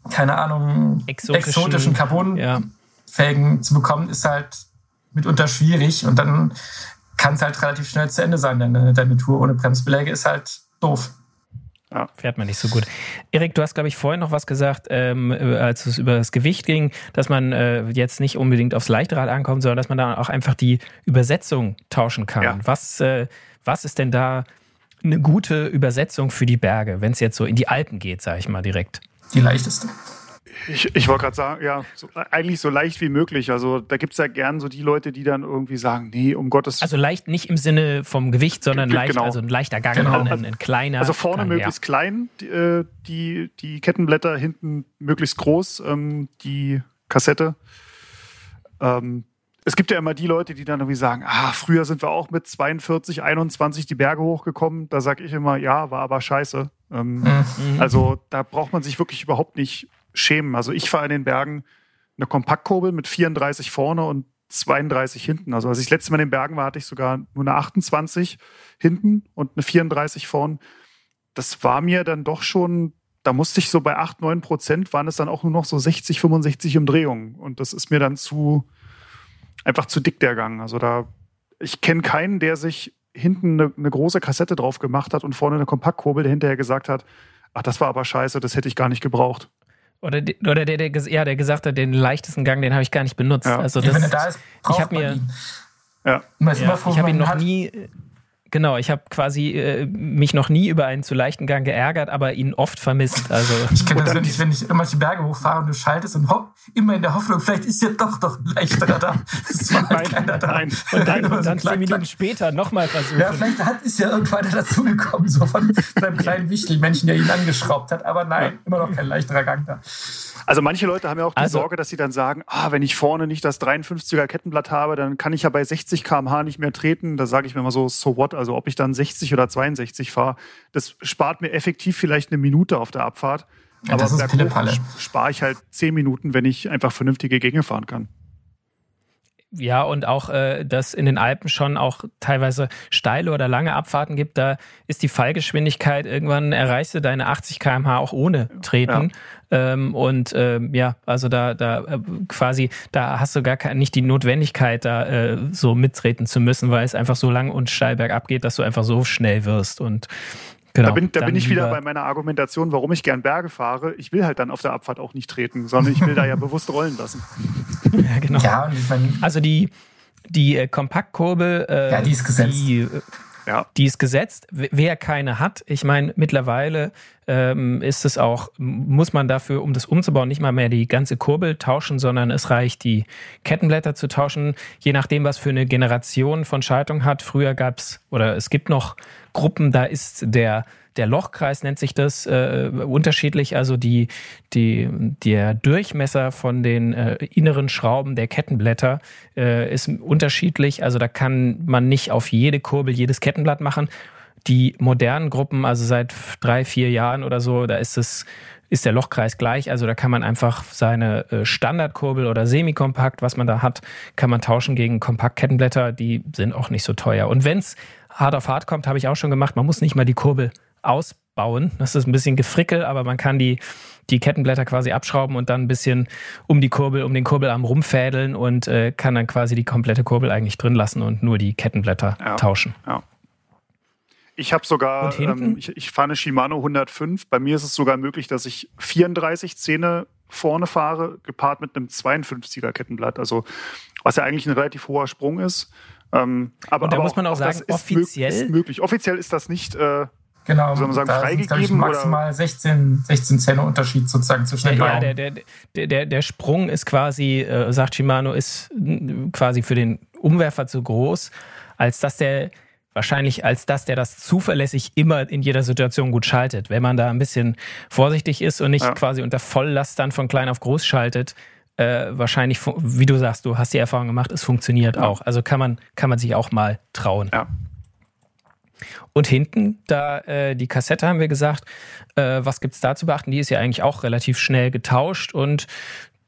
keine Ahnung, exotischen, exotischen Carbonfelgen ja. zu bekommen, ist halt mitunter schwierig und dann kann es halt relativ schnell zu Ende sein. Deine, deine Tour ohne Bremsbeläge ist halt doof. Ja. Fährt man nicht so gut. Erik, du hast, glaube ich, vorhin noch was gesagt, ähm, als es über das Gewicht ging, dass man äh, jetzt nicht unbedingt aufs Leichtrad ankommt, sondern dass man da auch einfach die Übersetzung tauschen kann. Ja. Was, äh, was ist denn da eine gute Übersetzung für die Berge, wenn es jetzt so in die Alpen geht, sage ich mal direkt? Die leichteste. Ich, ich wollte gerade sagen, ja, so, eigentlich so leicht wie möglich. Also da gibt es ja gern so die Leute, die dann irgendwie sagen, nee, um Gottes Also leicht nicht im Sinne vom Gewicht, sondern G leicht, genau. also ein leichter Gang, genau. ein, ein, kleiner. Also vorne Gang, möglichst ja. klein, die, äh, die, die, Kettenblätter, hinten möglichst groß, ähm, die Kassette. Ähm, es gibt ja immer die Leute, die dann irgendwie sagen, ah, früher sind wir auch mit 42, 21 die Berge hochgekommen. Da sage ich immer, ja, war aber scheiße. Ähm, mhm. Also da braucht man sich wirklich überhaupt nicht schämen. Also ich fahre in den Bergen eine Kompaktkurbel mit 34 vorne und 32 hinten. Also als ich das letzte Mal in den Bergen war, hatte ich sogar nur eine 28 hinten und eine 34 vorne. Das war mir dann doch schon, da musste ich so bei 8, 9 Prozent waren es dann auch nur noch so 60, 65 Umdrehungen. Und das ist mir dann zu, einfach zu dick der Gang. Also da, ich kenne keinen, der sich hinten eine, eine, große Kassette drauf gemacht hat und vorne eine Kompaktkurbel, der hinterher gesagt hat, ach, das war aber scheiße, das hätte ich gar nicht gebraucht. Oder, oder der, der, ja, der gesagt hat, den leichtesten Gang, den habe ich gar nicht benutzt. Ja. Also das, ja, wenn er da ist, ich habe mir, ja. ja. ich habe ihn noch nie, Genau, ich habe quasi äh, mich noch nie über einen zu leichten Gang geärgert, aber ihn oft vermisst. Also ich kenne das, wenn ich, wenn ich immer die Berge hochfahre und du schaltest und hopp, immer in der Hoffnung, vielleicht ist ja doch doch ein leichterer da. Es war halt keiner da. Nein. Und dann, und dann so zehn Minuten später nochmal versuchen. Ja, vielleicht hat, ist ja irgendwann dazugekommen, so von seinem kleinen Wichtelmännchen, der ihn angeschraubt hat. Aber nein, immer noch kein leichterer Gang da. Also manche Leute haben ja auch die also, Sorge, dass sie dann sagen, ah, wenn ich vorne nicht das 53er Kettenblatt habe, dann kann ich ja bei 60 km/h nicht mehr treten. Da sage ich mir mal so, so what? Also ob ich dann 60 oder 62 fahre, das spart mir effektiv vielleicht eine Minute auf der Abfahrt. Ja, aber berghoch spare ich halt 10 Minuten, wenn ich einfach vernünftige Gänge fahren kann. Ja, und auch, äh, dass in den Alpen schon auch teilweise steile oder lange Abfahrten gibt, da ist die Fallgeschwindigkeit, irgendwann erreichst du deine 80 km/h auch ohne Treten. Ja. Ähm, und ähm, ja, also da, da äh, quasi, da hast du gar keine, nicht die Notwendigkeit, da äh, so mittreten zu müssen, weil es einfach so lang und steil bergab geht, dass du einfach so schnell wirst. Und Genau, da bin, da bin ich wieder bei meiner Argumentation, warum ich gern Berge fahre. Ich will halt dann auf der Abfahrt auch nicht treten, sondern ich will da ja bewusst rollen lassen. Ja, genau. Ja, also die, die äh, Kompaktkurbel, äh, ja, die ist gesetzt. Die, äh, ja. Die ist gesetzt. Wer keine hat, ich meine, mittlerweile ähm, ist es auch, muss man dafür, um das umzubauen, nicht mal mehr die ganze Kurbel tauschen, sondern es reicht, die Kettenblätter zu tauschen, je nachdem, was für eine Generation von Schaltung hat. Früher gab es, oder es gibt noch Gruppen, da ist der der Lochkreis nennt sich das äh, unterschiedlich, also die, die, der Durchmesser von den äh, inneren Schrauben der Kettenblätter äh, ist unterschiedlich. Also da kann man nicht auf jede Kurbel jedes Kettenblatt machen. Die modernen Gruppen, also seit drei, vier Jahren oder so, da ist es ist der Lochkreis gleich. Also da kann man einfach seine äh, Standardkurbel oder Semikompakt, was man da hat, kann man tauschen gegen Kompaktkettenblätter. Die sind auch nicht so teuer. Und wenn es hart auf hart kommt, habe ich auch schon gemacht. Man muss nicht mal die Kurbel ausbauen. Das ist ein bisschen gefrickel, aber man kann die, die Kettenblätter quasi abschrauben und dann ein bisschen um die Kurbel, um den Kurbelarm rumfädeln und äh, kann dann quasi die komplette Kurbel eigentlich drin lassen und nur die Kettenblätter ja, tauschen. Ja. Ich habe sogar, ähm, ich, ich fahre eine Shimano 105. Bei mir ist es sogar möglich, dass ich 34 Zähne vorne fahre, gepaart mit einem 52er Kettenblatt. Also was ja eigentlich ein relativ hoher Sprung ist. Ähm, aber, und da aber muss man auch, auch sagen, offiziell ist möglich. Offiziell ist das nicht äh, Genau, soll man sagen, da freigegeben? Sind, maximal oder? 16, 16 Zähne Unterschied sozusagen zwischen den Ja, der, der, der, der Sprung ist quasi, äh, sagt Shimano, ist quasi für den Umwerfer zu groß, als dass der wahrscheinlich als dass der das zuverlässig immer in jeder Situation gut schaltet. Wenn man da ein bisschen vorsichtig ist und nicht ja. quasi unter Volllast dann von klein auf groß schaltet, äh, wahrscheinlich, wie du sagst, du hast die Erfahrung gemacht, es funktioniert ja. auch. Also kann man, kann man sich auch mal trauen. Ja. Und hinten, da äh, die Kassette haben wir gesagt, äh, was gibt es da zu beachten? Die ist ja eigentlich auch relativ schnell getauscht und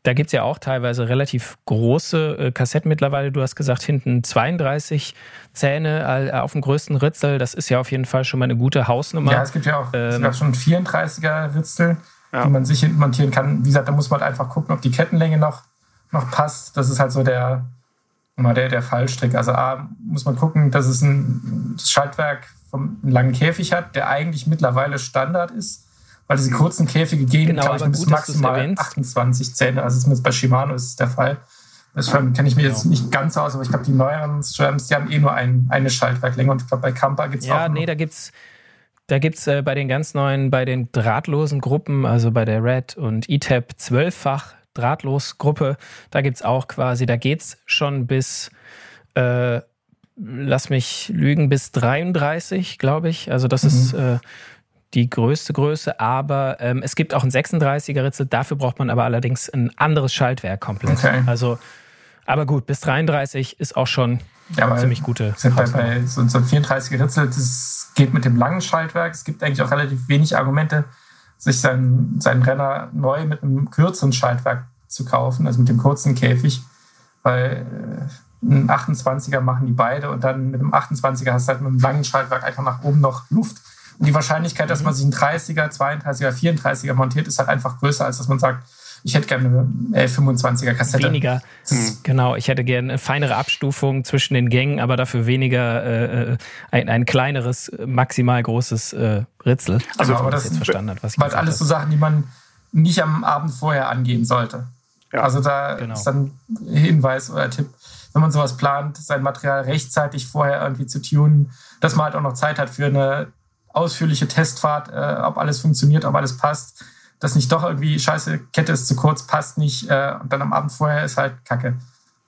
da gibt es ja auch teilweise relativ große äh, Kassetten mittlerweile. Du hast gesagt, hinten 32 Zähne äh, auf dem größten Ritzel. Das ist ja auf jeden Fall schon mal eine gute Hausnummer. Ja, es gibt ja auch ähm, schon 34er Ritzel, ja. die man sich hinten montieren kann. Wie gesagt, da muss man halt einfach gucken, ob die Kettenlänge noch, noch passt. Das ist halt so der, immer der, der Fallstrick. Also A, muss man gucken, dass es ein Schaltwerk vom einen langen Käfig hat, der eigentlich mittlerweile Standard ist weil diese kurzen Käfige gehen, genau, glaube ich, bis maximal 28 Zähne. Also zumindest bei Shimano ist es der Fall. Das ja, kenne ich mir genau. jetzt nicht ganz aus, aber ich glaube, die neueren Strams, die haben eh nur ein, eine Schaltwerklänge. Und ich glaube, bei Kampa gibt es ja, auch. Ja, nee, da gibt es. Da gibt es äh, bei den ganz neuen, bei den drahtlosen Gruppen, also bei der Red und ETAP zwölffach Drahtlosgruppe, da gibt es auch quasi, da geht es schon bis, äh, lass mich lügen, bis 33, glaube ich. Also das mhm. ist äh, die größte Größe, aber ähm, es gibt auch ein 36er Ritzel, dafür braucht man aber allerdings ein anderes Schaltwerk komplett. Okay. Also, aber gut, bis 33 ist auch schon ja, eine ziemlich gute. Bei, bei so, so ein 34er Ritzel, das geht mit dem langen Schaltwerk. Es gibt eigentlich auch relativ wenig Argumente, sich seinen, seinen Renner neu mit einem kürzeren Schaltwerk zu kaufen, also mit dem kurzen Käfig, weil äh, ein 28er machen die beide und dann mit dem 28er hast du halt mit einem langen Schaltwerk einfach nach oben noch Luft. Und die Wahrscheinlichkeit, dass man sich einen 30er, 32er, 34er montiert, ist halt einfach größer, als dass man sagt, ich hätte gerne eine 25er Kassette. Weniger. Mhm. Genau, ich hätte gerne eine feinere Abstufung zwischen den Gängen, aber dafür weniger äh, äh ein, ein kleineres, maximal großes äh, Ritzel. Also, aber das jetzt verstanden hat, was ich halt alles so Sachen, die man nicht am Abend vorher angehen sollte. Ja. Also da genau. ist dann Hinweis oder Tipp, wenn man sowas plant, sein Material rechtzeitig vorher irgendwie zu tunen, dass man halt auch noch Zeit hat für eine ausführliche Testfahrt, äh, ob alles funktioniert, ob alles passt, dass nicht doch irgendwie scheiße, Kette ist zu kurz, passt nicht äh, und dann am Abend vorher ist halt Kacke.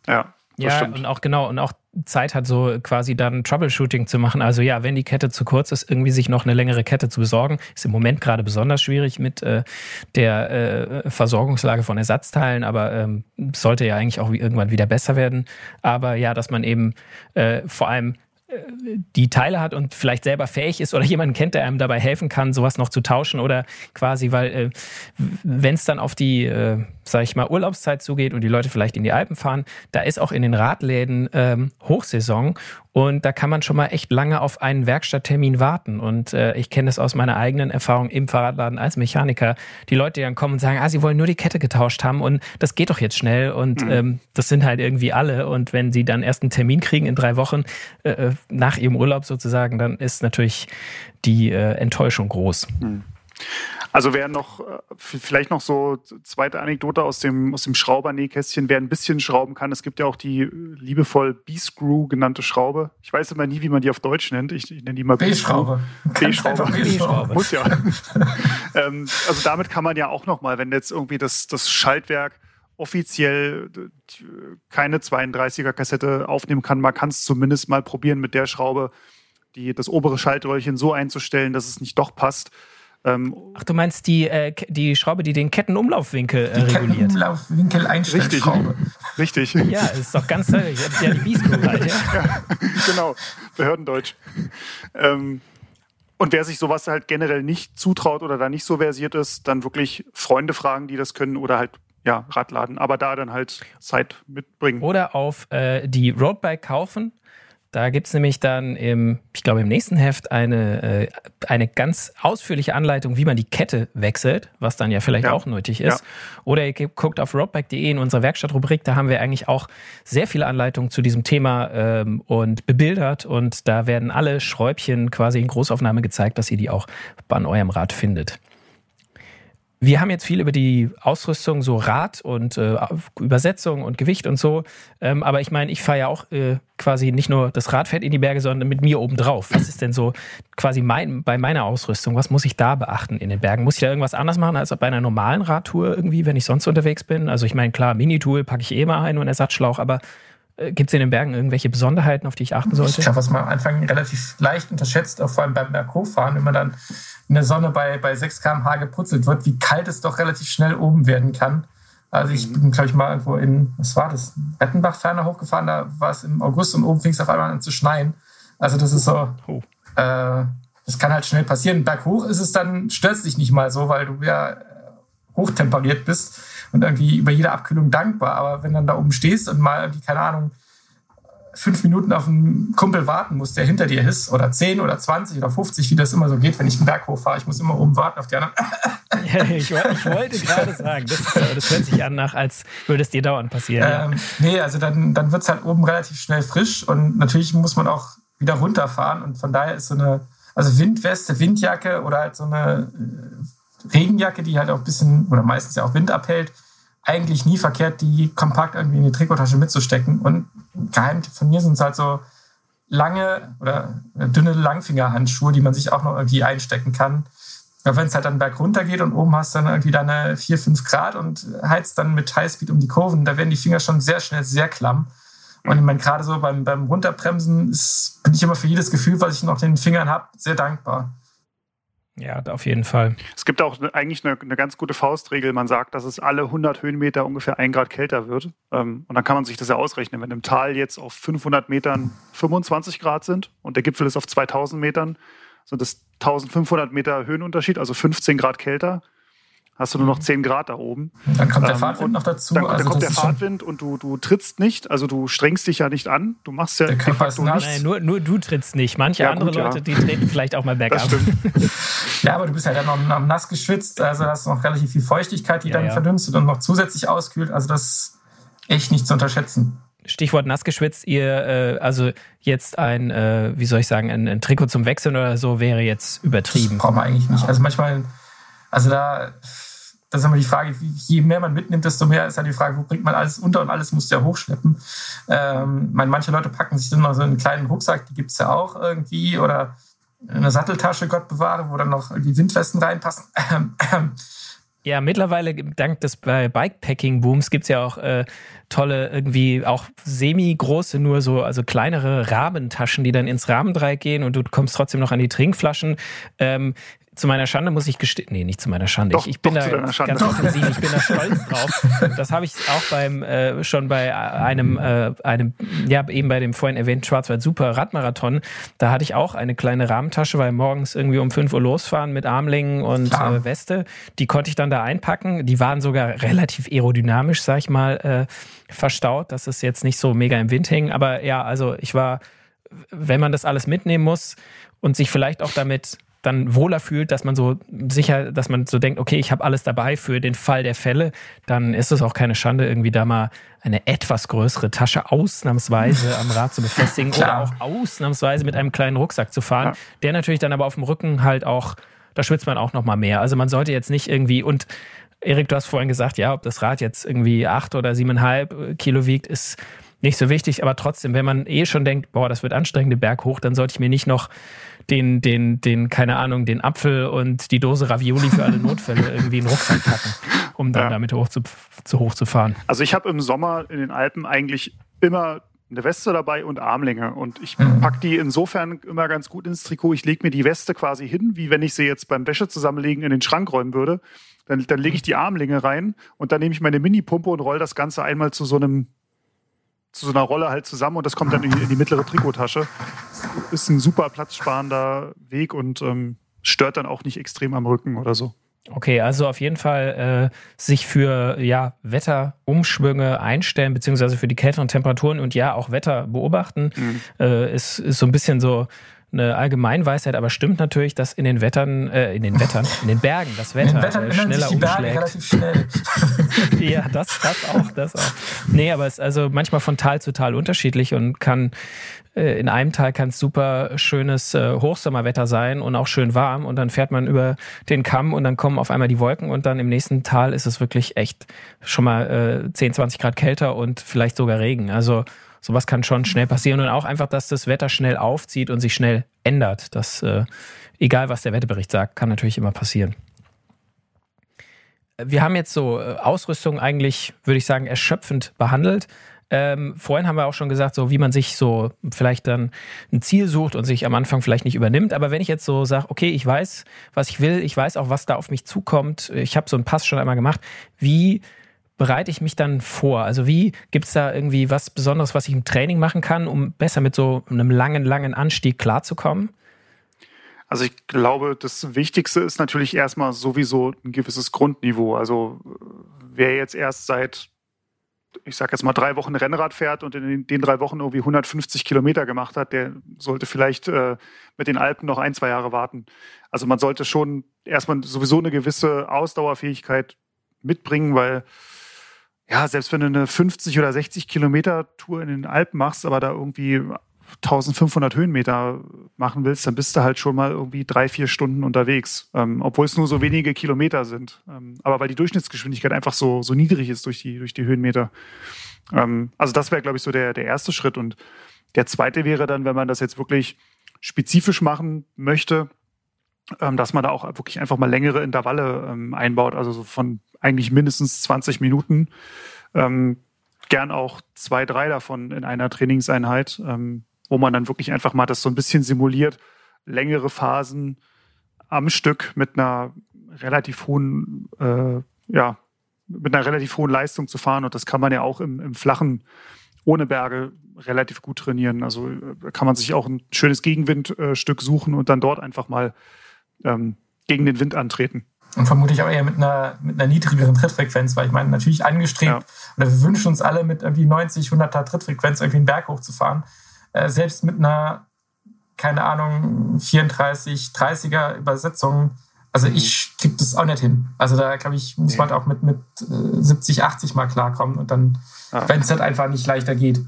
Ja. Ja, stimmt. und auch genau, und auch Zeit hat, so quasi dann Troubleshooting zu machen. Also ja, wenn die Kette zu kurz ist, irgendwie sich noch eine längere Kette zu besorgen, ist im Moment gerade besonders schwierig mit äh, der äh, Versorgungslage von Ersatzteilen, aber ähm, sollte ja eigentlich auch irgendwann wieder besser werden. Aber ja, dass man eben äh, vor allem die Teile hat und vielleicht selber fähig ist oder jemanden kennt, der einem dabei helfen kann, sowas noch zu tauschen oder quasi, weil äh, wenn es dann auf die, äh, sag ich mal, Urlaubszeit zugeht und die Leute vielleicht in die Alpen fahren, da ist auch in den Radläden ähm, Hochsaison und da kann man schon mal echt lange auf einen Werkstatttermin warten. Und äh, ich kenne das aus meiner eigenen Erfahrung im Fahrradladen als Mechaniker. Die Leute, die dann kommen und sagen, ah, sie wollen nur die Kette getauscht haben und das geht doch jetzt schnell. Und mhm. ähm, das sind halt irgendwie alle. Und wenn sie dann erst einen Termin kriegen in drei Wochen äh, äh nach ihrem Urlaub sozusagen, dann ist natürlich die äh, Enttäuschung groß. Mhm. Also wer noch, äh, vielleicht noch so zweite Anekdote aus dem, aus dem Schrauber-Nähkästchen, wer ein bisschen schrauben kann. Es gibt ja auch die liebevoll B-Screw genannte Schraube. Ich weiß immer nie, wie man die auf Deutsch nennt. Ich, ich nenne die mal B-Schraube. B-Schraube. B-Schraube. Muss ja. ähm, also damit kann man ja auch noch mal, wenn jetzt irgendwie das, das Schaltwerk offiziell keine 32er Kassette aufnehmen kann, man kann es zumindest mal probieren mit der Schraube, die, das obere Schaltröhrchen so einzustellen, dass es nicht doch passt. Ähm, Ach, du meinst die, äh, die Schraube, die den Kettenumlaufwinkel äh, reguliert? Kettenumlaufwinkel Einstellschraube. Richtig. Richtig. Ja, ist doch ganz toll. Ja, die Bieskuh halt, ja. ja. Genau, Behördendeutsch. Ähm, und wer sich sowas halt generell nicht zutraut oder da nicht so versiert ist, dann wirklich Freunde fragen, die das können oder halt ja, Radladen, aber da dann halt Zeit mitbringen. Oder auf äh, die Roadbike kaufen da gibt es nämlich dann im, ich glaube, im nächsten Heft eine, äh, eine ganz ausführliche Anleitung, wie man die Kette wechselt, was dann ja vielleicht ja. auch nötig ist. Ja. Oder ihr guckt auf roadbike.de in unserer Werkstattrubrik, da haben wir eigentlich auch sehr viele Anleitungen zu diesem Thema ähm, und bebildert und da werden alle Schräubchen quasi in Großaufnahme gezeigt, dass ihr die auch an eurem Rad findet. Wir haben jetzt viel über die Ausrüstung, so Rad und äh, Übersetzung und Gewicht und so. Ähm, aber ich meine, ich fahre ja auch äh, quasi nicht nur das Radfett in die Berge, sondern mit mir obendrauf. Was ist denn so quasi mein, bei meiner Ausrüstung? Was muss ich da beachten in den Bergen? Muss ich da irgendwas anders machen als bei einer normalen Radtour irgendwie, wenn ich sonst unterwegs bin? Also ich meine, klar, Minitool packe ich eh mal ein und einen Ersatzschlauch, aber äh, Gibt es in den Bergen irgendwelche Besonderheiten, auf die ich achten sollte? Ich glaube, was man am Anfang relativ leicht unterschätzt, auch vor allem beim Berghochfahren, wenn man dann in der Sonne bei, bei 6 km/h geputzelt wird, wie kalt es doch relativ schnell oben werden kann. Also ich bin, glaube ich, mal irgendwo in, was war das, Rettenbach ferner hochgefahren, da war es im August und oben fing es auf einmal an zu schneien. Also das ist so, oh. äh, das kann halt schnell passieren. Berghoch ist es dann, stört dich nicht mal so, weil du ja hochtemperiert bist und irgendwie über jede Abkühlung dankbar. Aber wenn dann da oben stehst und mal irgendwie, keine Ahnung, fünf Minuten auf einen Kumpel warten musst, der hinter dir ist, oder zehn oder zwanzig oder 50, wie das immer so geht, wenn ich einen Berg hochfahre. Ich muss immer oben warten auf die anderen. Ja, ich, ich, wollte gerade sagen, das, das, hört sich an nach, als würde es dir dauernd passieren. Ähm, ja. Nee, also dann, dann wird es halt oben relativ schnell frisch und natürlich muss man auch wieder runterfahren und von daher ist so eine, also Windweste, Windjacke oder halt so eine äh, Regenjacke, die halt auch ein bisschen oder meistens ja auch Wind abhält, eigentlich nie verkehrt, die kompakt irgendwie in die Trikottasche mitzustecken. Und Geheimtipp von mir sind es halt so lange oder dünne Langfingerhandschuhe, die man sich auch noch irgendwie einstecken kann. Ja, wenn es halt dann bergunter geht und oben hast dann irgendwie deine 4, 5 Grad und heizt dann mit Highspeed um die Kurven, da werden die Finger schon sehr schnell sehr klamm. Und ich meine, gerade so beim, beim Runterbremsen ist, bin ich immer für jedes Gefühl, was ich noch den Fingern habe, sehr dankbar. Ja, auf jeden Fall. Es gibt auch eigentlich eine, eine, ganz gute Faustregel. Man sagt, dass es alle 100 Höhenmeter ungefähr ein Grad kälter wird. Ähm, und dann kann man sich das ja ausrechnen. Wenn im Tal jetzt auf 500 Metern 25 Grad sind und der Gipfel ist auf 2000 Metern, sind das 1500 Meter Höhenunterschied, also 15 Grad kälter hast du nur noch 10 Grad da oben. Dann kommt der ähm, Fahrtwind noch dazu. Dann, also dann kommt der Fahrtwind und du, du trittst nicht, also du strengst dich ja nicht an. Du machst ja de facto nichts. Nein, nur, nur du trittst nicht. Manche ja, andere gut, Leute, ja. die treten vielleicht auch mal bergab. Ja, aber du bist ja dann noch, noch nass geschwitzt, also hast du noch relativ viel Feuchtigkeit, die ja, dann verdünstet und noch zusätzlich auskühlt. Also das ist echt nicht zu unterschätzen. Stichwort nass geschwitzt, ihr, äh, also jetzt ein, äh, wie soll ich sagen, ein, ein, Trikot zum Wechseln oder so wäre jetzt übertrieben. Das braucht man eigentlich nicht. Also manchmal, also da das ist immer die Frage, je mehr man mitnimmt, desto mehr ist ja die Frage, wo bringt man alles unter und alles muss ja hochschleppen. Ähm, manche Leute packen sich dann noch so einen kleinen Rucksack, die gibt es ja auch irgendwie, oder eine Satteltasche, Gott bewahre, wo dann noch die Windwesten reinpassen. Ja, mittlerweile, dank des Bikepacking-Booms, gibt es ja auch äh, tolle, irgendwie auch semi-große, nur so, also kleinere Rahmentaschen, die dann ins Rahmendreieck gehen und du kommst trotzdem noch an die Trinkflaschen. Ähm, zu meiner Schande muss ich gestehen, nee, nicht zu meiner Schande. Doch, ich, ich bin da ganz offensiv, ich bin da stolz drauf. Das habe ich auch beim äh, schon bei einem, äh, einem, ja, eben bei dem vorhin erwähnten Schwarzwald Super Radmarathon. Da hatte ich auch eine kleine Rahmentasche, weil morgens irgendwie um 5 Uhr losfahren mit Armlingen und äh, Weste. Die konnte ich dann da einpacken. Die waren sogar relativ aerodynamisch, sag ich mal, äh, verstaut, dass es jetzt nicht so mega im Wind hing. Aber ja, also ich war, wenn man das alles mitnehmen muss und sich vielleicht auch damit dann wohler fühlt, dass man so sicher, dass man so denkt, okay, ich habe alles dabei für den Fall der Fälle, dann ist es auch keine Schande, irgendwie da mal eine etwas größere Tasche ausnahmsweise am Rad zu befestigen oder auch ausnahmsweise mit einem kleinen Rucksack zu fahren, ja. der natürlich dann aber auf dem Rücken halt auch da schwitzt man auch noch mal mehr. Also man sollte jetzt nicht irgendwie und Erik, du hast vorhin gesagt, ja, ob das Rad jetzt irgendwie acht oder siebeneinhalb Kilo wiegt, ist nicht so wichtig, aber trotzdem, wenn man eh schon denkt, boah, das wird anstrengend, den Berg hoch, dann sollte ich mir nicht noch den, den, den, keine Ahnung, den Apfel und die Dose Ravioli für alle Notfälle irgendwie in den Rucksack packen, um dann ja. damit hoch zu, zu hoch zu fahren. Also ich habe im Sommer in den Alpen eigentlich immer eine Weste dabei und Armlänge. Und ich mhm. packe die insofern immer ganz gut ins Trikot. Ich lege mir die Weste quasi hin, wie wenn ich sie jetzt beim Wäsche zusammenlegen in den Schrank räumen würde. Dann, dann lege ich die Armlänge rein und dann nehme ich meine Mini-Pumpe und roll das Ganze einmal zu so einem zu so einer Rolle halt zusammen und das kommt dann in die, in die mittlere Trikottasche. Ist ein super platzsparender Weg und ähm, stört dann auch nicht extrem am Rücken oder so. Okay, also auf jeden Fall äh, sich für ja, Wetterumschwünge einstellen, beziehungsweise für die kälteren Temperaturen und ja auch Wetter beobachten, mhm. äh, ist, ist so ein bisschen so eine Allgemeinweisheit, aber stimmt natürlich, dass in den Wettern, äh, in den Wettern, in den Bergen das Wetter äh, schneller umschlägt. Schnell. ja, das, das auch, das auch. Nee, aber es ist also manchmal von Tal zu Tal unterschiedlich und kann äh, in einem Tal kann es super schönes äh, Hochsommerwetter sein und auch schön warm und dann fährt man über den Kamm und dann kommen auf einmal die Wolken und dann im nächsten Tal ist es wirklich echt schon mal äh, 10, 20 Grad kälter und vielleicht sogar Regen. Also sowas kann schon schnell passieren und auch einfach, dass das Wetter schnell aufzieht und sich schnell ändert. Das, äh, egal was der Wetterbericht sagt, kann natürlich immer passieren. Wir haben jetzt so äh, Ausrüstung eigentlich, würde ich sagen, erschöpfend behandelt. Ähm, vorhin haben wir auch schon gesagt, so wie man sich so vielleicht dann ein Ziel sucht und sich am Anfang vielleicht nicht übernimmt. Aber wenn ich jetzt so sage, okay, ich weiß, was ich will, ich weiß auch, was da auf mich zukommt, ich habe so einen Pass schon einmal gemacht, wie bereite ich mich dann vor? Also wie gibt es da irgendwie was Besonderes, was ich im Training machen kann, um besser mit so einem langen, langen Anstieg klarzukommen? Also ich glaube, das Wichtigste ist natürlich erstmal sowieso ein gewisses Grundniveau. Also wer jetzt erst seit, ich sage jetzt mal, drei Wochen Rennrad fährt und in den drei Wochen irgendwie 150 Kilometer gemacht hat, der sollte vielleicht äh, mit den Alpen noch ein, zwei Jahre warten. Also man sollte schon erstmal sowieso eine gewisse Ausdauerfähigkeit mitbringen, weil ja, selbst wenn du eine 50 oder 60 Kilometer Tour in den Alpen machst, aber da irgendwie 1500 Höhenmeter machen willst, dann bist du halt schon mal irgendwie drei, vier Stunden unterwegs, ähm, obwohl es nur so wenige Kilometer sind. Ähm, aber weil die Durchschnittsgeschwindigkeit einfach so, so niedrig ist durch die, durch die Höhenmeter. Ähm, also das wäre, glaube ich, so der, der erste Schritt. Und der zweite wäre dann, wenn man das jetzt wirklich spezifisch machen möchte, ähm, dass man da auch wirklich einfach mal längere Intervalle ähm, einbaut, also so von eigentlich mindestens 20 Minuten. Ähm, gern auch zwei, drei davon in einer Trainingseinheit, ähm, wo man dann wirklich einfach mal das so ein bisschen simuliert, längere Phasen am Stück mit einer relativ hohen, äh, ja, mit einer relativ hohen Leistung zu fahren. Und das kann man ja auch im, im flachen, ohne Berge relativ gut trainieren. Also äh, kann man sich auch ein schönes Gegenwindstück suchen und dann dort einfach mal ähm, gegen den Wind antreten. Und vermutlich auch eher mit einer, mit einer niedrigeren Trittfrequenz, weil ich meine, natürlich angestrebt, ja. oder wir wünschen uns alle mit irgendwie 90, 100er Trittfrequenz irgendwie einen Berg hochzufahren. Äh, selbst mit einer, keine Ahnung, 34, 30er Übersetzung, also mhm. ich kriege das auch nicht hin. Also da, glaube ich, muss man auch mit, mit 70, äh, 80 mal klarkommen und dann, ja. wenn es halt einfach nicht leichter geht.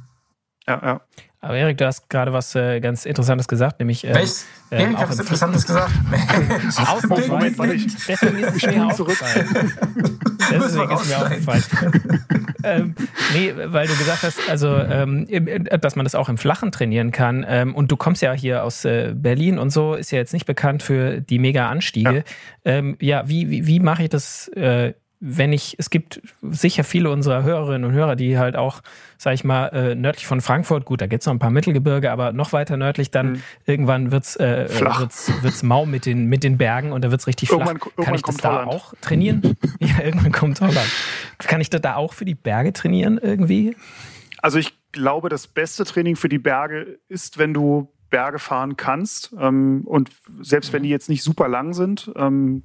Ja, ja. Aber Erik, du hast gerade was äh, ganz Interessantes gesagt, nämlich. Äh, Welches? Äh, Erik, hat was Interessantes gesagt? Moment, warte, ich, deswegen ist es mir aufgefallen. deswegen ist mir aufgefallen. ähm, nee, weil du gesagt hast, also, ähm, dass man das auch im Flachen trainieren kann. Ähm, und du kommst ja hier aus äh, Berlin und so, ist ja jetzt nicht bekannt für die Mega-Anstiege. Ja, ähm, ja wie, wie, wie mache ich das? Äh, wenn ich, es gibt sicher viele unserer Hörerinnen und Hörer, die halt auch, sag ich mal, äh, nördlich von Frankfurt, gut, da gibt's noch ein paar Mittelgebirge, aber noch weiter nördlich, dann mhm. irgendwann wird's, äh, flach. wird's, wird's mau mit den, mit den Bergen und da wird's richtig irgendwann, flach. Kann ich das da Holland. auch trainieren? ja, irgendwann kommt Holland. Kann ich das da auch für die Berge trainieren irgendwie? Also ich glaube, das beste Training für die Berge ist, wenn du Berge fahren kannst. Ähm, und selbst wenn die jetzt nicht super lang sind, ähm,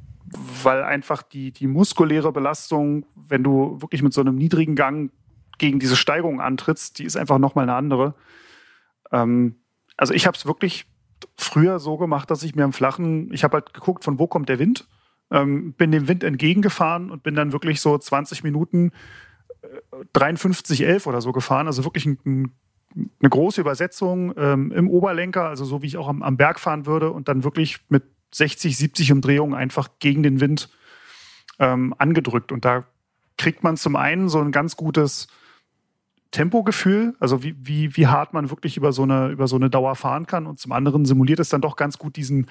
weil einfach die, die muskuläre Belastung, wenn du wirklich mit so einem niedrigen Gang gegen diese Steigung antrittst, die ist einfach nochmal eine andere. Ähm, also ich habe es wirklich früher so gemacht, dass ich mir am Flachen, ich habe halt geguckt, von wo kommt der Wind, ähm, bin dem Wind entgegengefahren und bin dann wirklich so 20 Minuten äh, 53, 11 oder so gefahren, also wirklich ein, ein, eine große Übersetzung ähm, im Oberlenker, also so wie ich auch am, am Berg fahren würde und dann wirklich mit 60, 70 Umdrehungen einfach gegen den Wind ähm, angedrückt. Und da kriegt man zum einen so ein ganz gutes Tempogefühl, also wie, wie, wie hart man wirklich über so, eine, über so eine Dauer fahren kann. Und zum anderen simuliert es dann doch ganz gut diesen,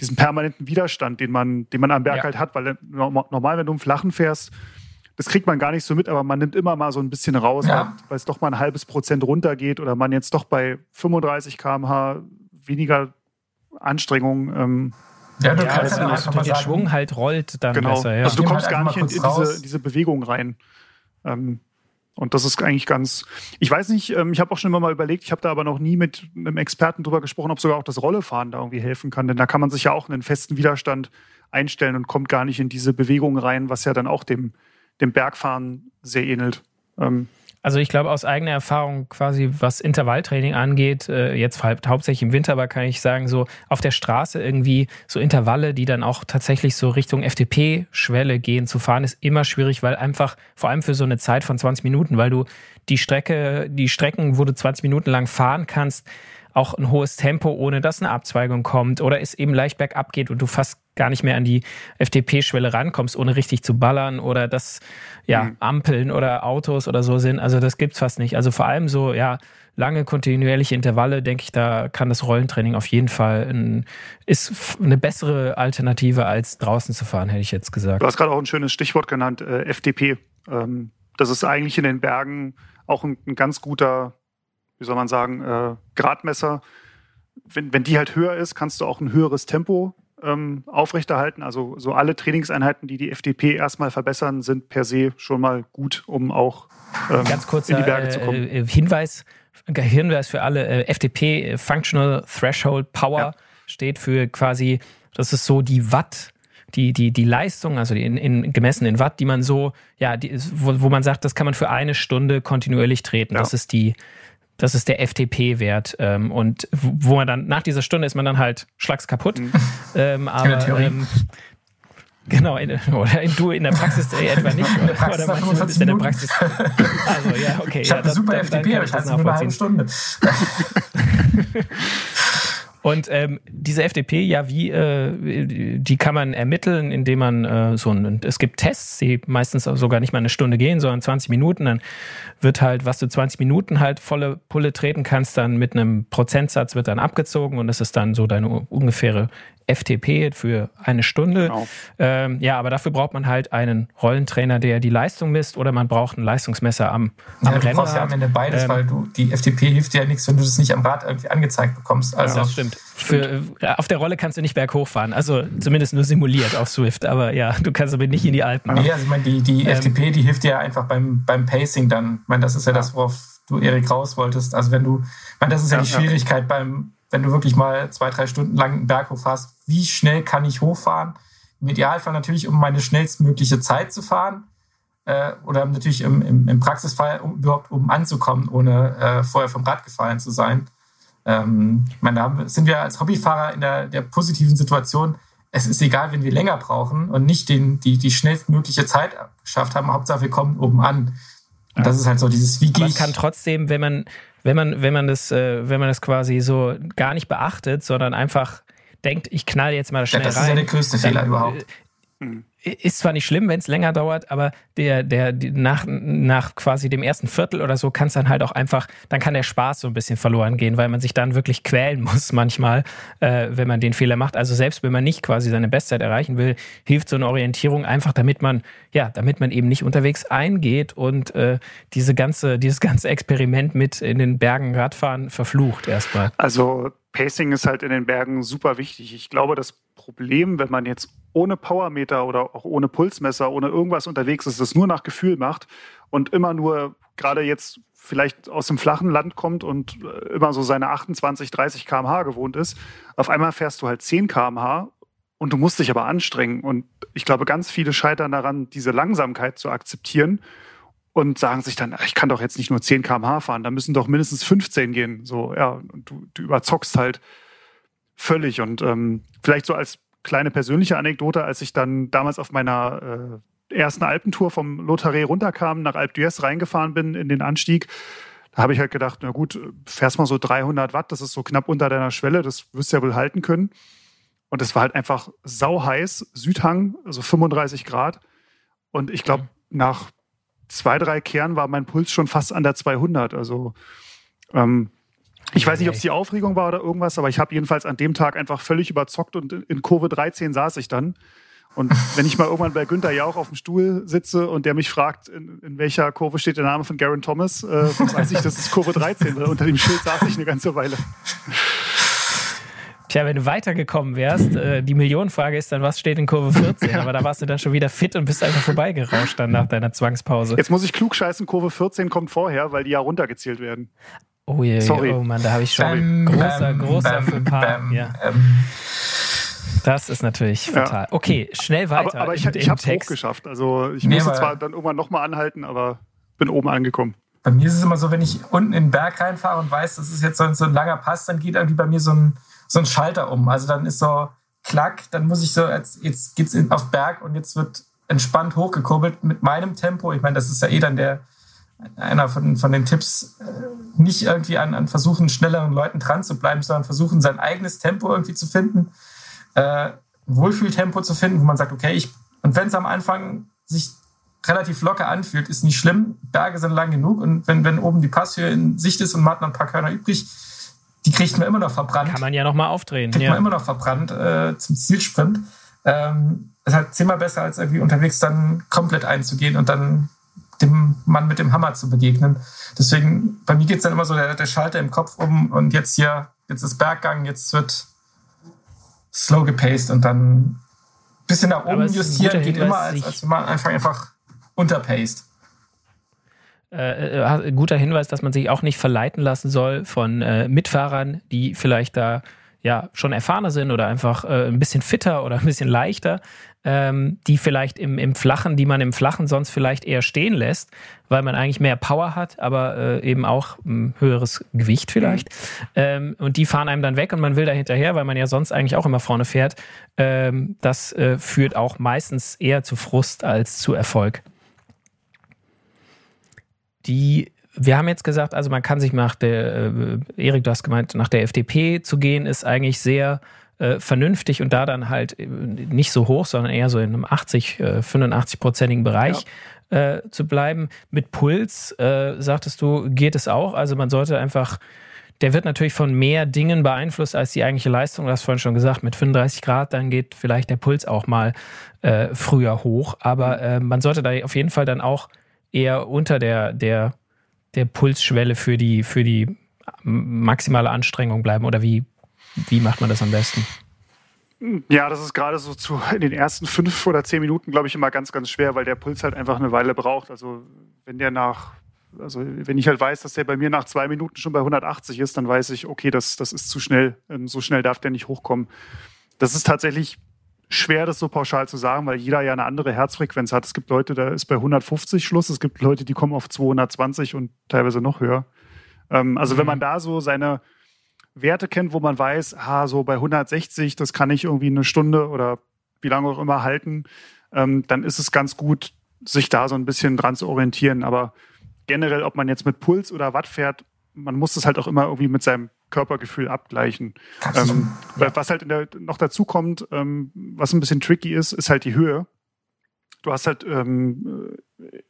diesen permanenten Widerstand, den man, den man am Berg ja. halt hat. Weil normal, wenn du im Flachen fährst, das kriegt man gar nicht so mit, aber man nimmt immer mal so ein bisschen raus, ja. weil es doch mal ein halbes Prozent runtergeht oder man jetzt doch bei 35 km/h weniger Anstrengung ähm, ja, du ja, kannst ja also der Schwung halt rollt dann genau. besser. Ja. Also du kommst halt gar nicht in, in diese, diese, Bewegung rein. Ähm, und das ist eigentlich ganz. Ich weiß nicht, ähm, ich habe auch schon immer mal überlegt, ich habe da aber noch nie mit einem Experten drüber gesprochen, ob sogar auch das Rollefahren da irgendwie helfen kann. Denn da kann man sich ja auch einen festen Widerstand einstellen und kommt gar nicht in diese Bewegung rein, was ja dann auch dem, dem Bergfahren sehr ähnelt. Ähm, also ich glaube aus eigener Erfahrung quasi, was Intervalltraining angeht, äh, jetzt hauptsächlich im Winter, aber kann ich sagen, so auf der Straße irgendwie so Intervalle, die dann auch tatsächlich so Richtung FDP-Schwelle gehen zu fahren, ist immer schwierig, weil einfach vor allem für so eine Zeit von 20 Minuten, weil du die Strecke, die Strecken, wo du 20 Minuten lang fahren kannst, auch ein hohes Tempo, ohne dass eine Abzweigung kommt oder es eben leicht bergab geht und du fast gar nicht mehr an die FDP-Schwelle rankommst, ohne richtig zu ballern oder dass ja mhm. Ampeln oder Autos oder so sind. Also das gibt's fast nicht. Also vor allem so ja lange kontinuierliche Intervalle, denke ich, da kann das Rollentraining auf jeden Fall ein, ist eine bessere Alternative als draußen zu fahren, hätte ich jetzt gesagt. Du hast gerade auch ein schönes Stichwort genannt, äh, FDP. Ähm, das ist eigentlich in den Bergen auch ein, ein ganz guter wie soll man sagen, äh, Gradmesser. Wenn, wenn die halt höher ist, kannst du auch ein höheres Tempo ähm, aufrechterhalten. Also so alle Trainingseinheiten, die die FDP erstmal verbessern, sind per se schon mal gut, um auch ähm, Ganz kurzer, in die Berge zu kommen. Äh, Hinweis, Hinweis für alle, äh, FDP, Functional Threshold Power, ja. steht für quasi, das ist so die Watt die, die, die Leistung, also in, in, gemessen in Watt, die man so, ja, die, wo, wo man sagt, das kann man für eine Stunde kontinuierlich treten. Ja. Das ist die, das ist der FTP-Wert. Ähm, und wo man dann, nach dieser Stunde ist man dann halt schlags kaputt. Mhm. Ähm, aber, ähm, Genau, in, oder in, du in der Praxis äh, etwa nicht. In der Praxis oder du, bist in der Praxis? Also ja, okay. Ich ja, habe super FTP, aber ich halte nur eine halbe Stunde. Und ähm, diese FDP, ja, wie, äh, die kann man ermitteln, indem man äh, so ein, es gibt Tests, die meistens sogar nicht mal eine Stunde gehen, sondern 20 Minuten. Dann wird halt, was du 20 Minuten halt volle Pulle treten kannst, dann mit einem Prozentsatz wird dann abgezogen und das ist dann so deine ungefähre FTP für eine Stunde. Genau. Ähm, ja, aber dafür braucht man halt einen Rollentrainer, der die Leistung misst, oder man braucht ein Leistungsmesser am, am ja, du Rennrad. brauchst ja am Ende beides, ähm, weil du die FTP hilft dir ja nichts, wenn du das nicht am Rad irgendwie angezeigt bekommst. Also, das stimmt. Für, äh, auf der Rolle kannst du nicht berghoch fahren, also zumindest nur simuliert auf Swift, aber ja, du kannst aber nicht in die Alpen. Nee, also ich meine, die, die ähm, FTP, die hilft dir ja einfach beim, beim Pacing dann. Ich meine, das ist ja, ja. das, worauf du Erik raus wolltest. Also wenn du, ich meine, das ist ja, ja die Schwierigkeit beim wenn du wirklich mal zwei, drei Stunden lang einen Berg hochfährst, wie schnell kann ich hochfahren? Im Idealfall natürlich, um meine schnellstmögliche Zeit zu fahren. Äh, oder natürlich im, im, im Praxisfall um, überhaupt um anzukommen, ohne äh, vorher vom Rad gefallen zu sein. Ähm, ich meine, da sind wir als Hobbyfahrer in der, der positiven Situation, es ist egal, wenn wir länger brauchen und nicht den, die, die schnellstmögliche Zeit geschafft haben. Hauptsache, wir kommen oben an. Und das ist halt so dieses, wie ich. Man kann trotzdem, wenn man, wenn man, wenn man das, äh, wenn man das quasi so gar nicht beachtet, sondern einfach denkt, ich knall jetzt mal schnell ja, das rein. Das ist ja der größte Fehler überhaupt. Mhm ist zwar nicht schlimm, wenn es länger dauert, aber der, der, nach, nach quasi dem ersten Viertel oder so kann es dann halt auch einfach, dann kann der Spaß so ein bisschen verloren gehen, weil man sich dann wirklich quälen muss manchmal, äh, wenn man den Fehler macht. Also selbst wenn man nicht quasi seine Bestzeit erreichen will, hilft so eine Orientierung einfach, damit man, ja, damit man eben nicht unterwegs eingeht und äh, diese ganze, dieses ganze Experiment mit in den Bergen Radfahren verflucht erstmal. Also Pacing ist halt in den Bergen super wichtig. Ich glaube, das Problem, wenn man jetzt ohne Powermeter oder auch ohne Pulsmesser, ohne irgendwas unterwegs ist, das nur nach Gefühl macht und immer nur gerade jetzt vielleicht aus dem flachen Land kommt und äh, immer so seine 28, 30 km/h gewohnt ist, auf einmal fährst du halt 10 km/h und du musst dich aber anstrengen. Und ich glaube, ganz viele scheitern daran, diese Langsamkeit zu akzeptieren und sagen sich dann, ich kann doch jetzt nicht nur 10 km/h fahren, da müssen doch mindestens 15 gehen. So, ja, und du, du überzockst halt völlig. Und ähm, vielleicht so als kleine persönliche Anekdote, als ich dann damals auf meiner äh, ersten Alpentour vom Lothare runterkam, nach Alpe d'Huez reingefahren bin in den Anstieg, da habe ich halt gedacht, na gut, fährst mal so 300 Watt, das ist so knapp unter deiner Schwelle, das wirst du ja wohl halten können. Und es war halt einfach sauheiß, Südhang, also 35 Grad. Und ich glaube, mhm. nach zwei, drei Kehren war mein Puls schon fast an der 200. Also ähm, ich weiß nicht, ob es die Aufregung war oder irgendwas, aber ich habe jedenfalls an dem Tag einfach völlig überzockt und in Kurve 13 saß ich dann. Und wenn ich mal irgendwann bei Günther Jauch auf dem Stuhl sitze und der mich fragt, in, in welcher Kurve steht der Name von Garen Thomas, äh, weiß ich, das ist Kurve 13, weil unter dem Schild saß ich eine ganze Weile. Tja, wenn du weitergekommen wärst, äh, die Millionenfrage ist dann, was steht in Kurve 14? Aber da warst du dann schon wieder fit und bist einfach vorbeigerauscht dann nach deiner Zwangspause. Jetzt muss ich klug scheißen, Kurve 14 kommt vorher, weil die ja runtergezählt werden. Oh je, Sorry. oh Mann, da habe ich schon bam, großer, bam, großer bam, ja. Ähm. Das ist natürlich fatal. Ja. Okay, schnell weiter. Aber, aber ich, ich habe es hochgeschafft. Also ich nee, musste zwar dann irgendwann nochmal anhalten, aber bin oben angekommen. Bei mir ist es immer so, wenn ich unten in den Berg reinfahre und weiß, das ist jetzt so ein, so ein langer Pass, dann geht irgendwie bei mir so ein, so ein Schalter um. Also dann ist so klack, dann muss ich so, jetzt, jetzt geht's auf Berg und jetzt wird entspannt hochgekurbelt mit meinem Tempo. Ich meine, das ist ja eh dann der, einer von, von den Tipps, äh, nicht irgendwie an, an versuchen, schnelleren Leuten dran zu bleiben, sondern versuchen, sein eigenes Tempo irgendwie zu finden, äh, Wohlfühltempo zu finden, wo man sagt, okay, ich, und wenn es am Anfang sich relativ locker anfühlt, ist nicht schlimm. Berge sind lang genug und wenn, wenn oben die Passhöhe in Sicht ist und man hat noch ein paar Körner übrig, die kriegt man immer noch verbrannt. Kann man ja noch mal aufdrehen. Kriegt ja. man immer noch verbrannt äh, zum Zielsprint. Ähm, ist halt zehnmal besser, als irgendwie unterwegs dann komplett einzugehen und dann dem Mann mit dem Hammer zu begegnen. Deswegen, bei mir geht es dann immer so der, der, Schalter im Kopf um und jetzt hier, jetzt ist Berggang, jetzt wird slow gepaced und dann ein bisschen nach oben justieren geht immer, als, als wenn man einfach, einfach unterpaced. Äh, äh, guter Hinweis, dass man sich auch nicht verleiten lassen soll von äh, Mitfahrern, die vielleicht da ja schon erfahrener sind oder einfach äh, ein bisschen fitter oder ein bisschen leichter ähm, die vielleicht im, im Flachen, die man im Flachen sonst vielleicht eher stehen lässt, weil man eigentlich mehr Power hat, aber äh, eben auch ein höheres Gewicht vielleicht. Mhm. Ähm, und die fahren einem dann weg und man will da hinterher, weil man ja sonst eigentlich auch immer vorne fährt. Ähm, das äh, führt auch meistens eher zu Frust als zu Erfolg. Die wir haben jetzt gesagt, also man kann sich nach der, äh, Erik, du hast gemeint, nach der FDP zu gehen, ist eigentlich sehr äh, vernünftig und da dann halt äh, nicht so hoch, sondern eher so in einem 80, äh, 85-prozentigen Bereich ja. äh, zu bleiben. Mit Puls, äh, sagtest du, geht es auch. Also man sollte einfach, der wird natürlich von mehr Dingen beeinflusst als die eigentliche Leistung. Du hast vorhin schon gesagt, mit 35 Grad, dann geht vielleicht der Puls auch mal äh, früher hoch. Aber äh, man sollte da auf jeden Fall dann auch eher unter der, der, der Pulsschwelle für die, für die maximale Anstrengung bleiben. Oder wie wie macht man das am besten? Ja, das ist gerade so zu, in den ersten fünf oder zehn Minuten, glaube ich, immer ganz, ganz schwer, weil der Puls halt einfach eine Weile braucht. Also wenn der nach, also wenn ich halt weiß, dass der bei mir nach zwei Minuten schon bei 180 ist, dann weiß ich, okay, das, das ist zu schnell. Ähm, so schnell darf der nicht hochkommen. Das ist tatsächlich schwer, das so pauschal zu sagen, weil jeder ja eine andere Herzfrequenz hat. Es gibt Leute, da ist bei 150 Schluss. Es gibt Leute, die kommen auf 220 und teilweise noch höher. Ähm, also mhm. wenn man da so seine Werte kennt, wo man weiß, ha, so bei 160, das kann ich irgendwie eine Stunde oder wie lange auch immer halten, ähm, dann ist es ganz gut, sich da so ein bisschen dran zu orientieren. Aber generell, ob man jetzt mit Puls oder Watt fährt, man muss das halt auch immer irgendwie mit seinem Körpergefühl abgleichen. Ähm. Was halt der, noch dazu kommt, ähm, was ein bisschen tricky ist, ist halt die Höhe. Du hast halt ähm,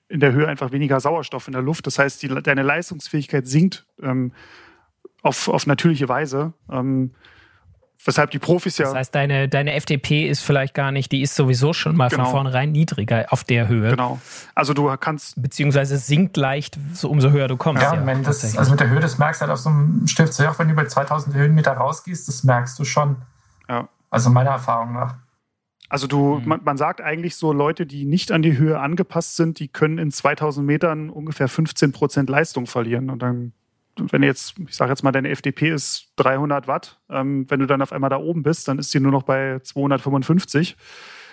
in der Höhe einfach weniger Sauerstoff in der Luft. Das heißt, die, deine Leistungsfähigkeit sinkt. Ähm, auf, auf natürliche Weise. Weshalb die Profis ja. Das heißt, deine, deine FDP ist vielleicht gar nicht, die ist sowieso schon mal genau. von vornherein niedriger auf der Höhe. Genau. Also du kannst. Beziehungsweise sinkt leicht, so umso höher du kommst. Ja, ja wenn das, also mit der Höhe, das merkst du halt auf so einem Stift, auch wenn du über 2000 Höhenmeter rausgehst, das merkst du schon. Ja. Also meiner Erfahrung nach. Also du, mhm. man, man, sagt eigentlich so, Leute, die nicht an die Höhe angepasst sind, die können in 2000 Metern ungefähr 15 Prozent Leistung verlieren. Und dann wenn jetzt, ich sage jetzt mal, deine FDP ist 300 Watt, ähm, wenn du dann auf einmal da oben bist, dann ist die nur noch bei 255.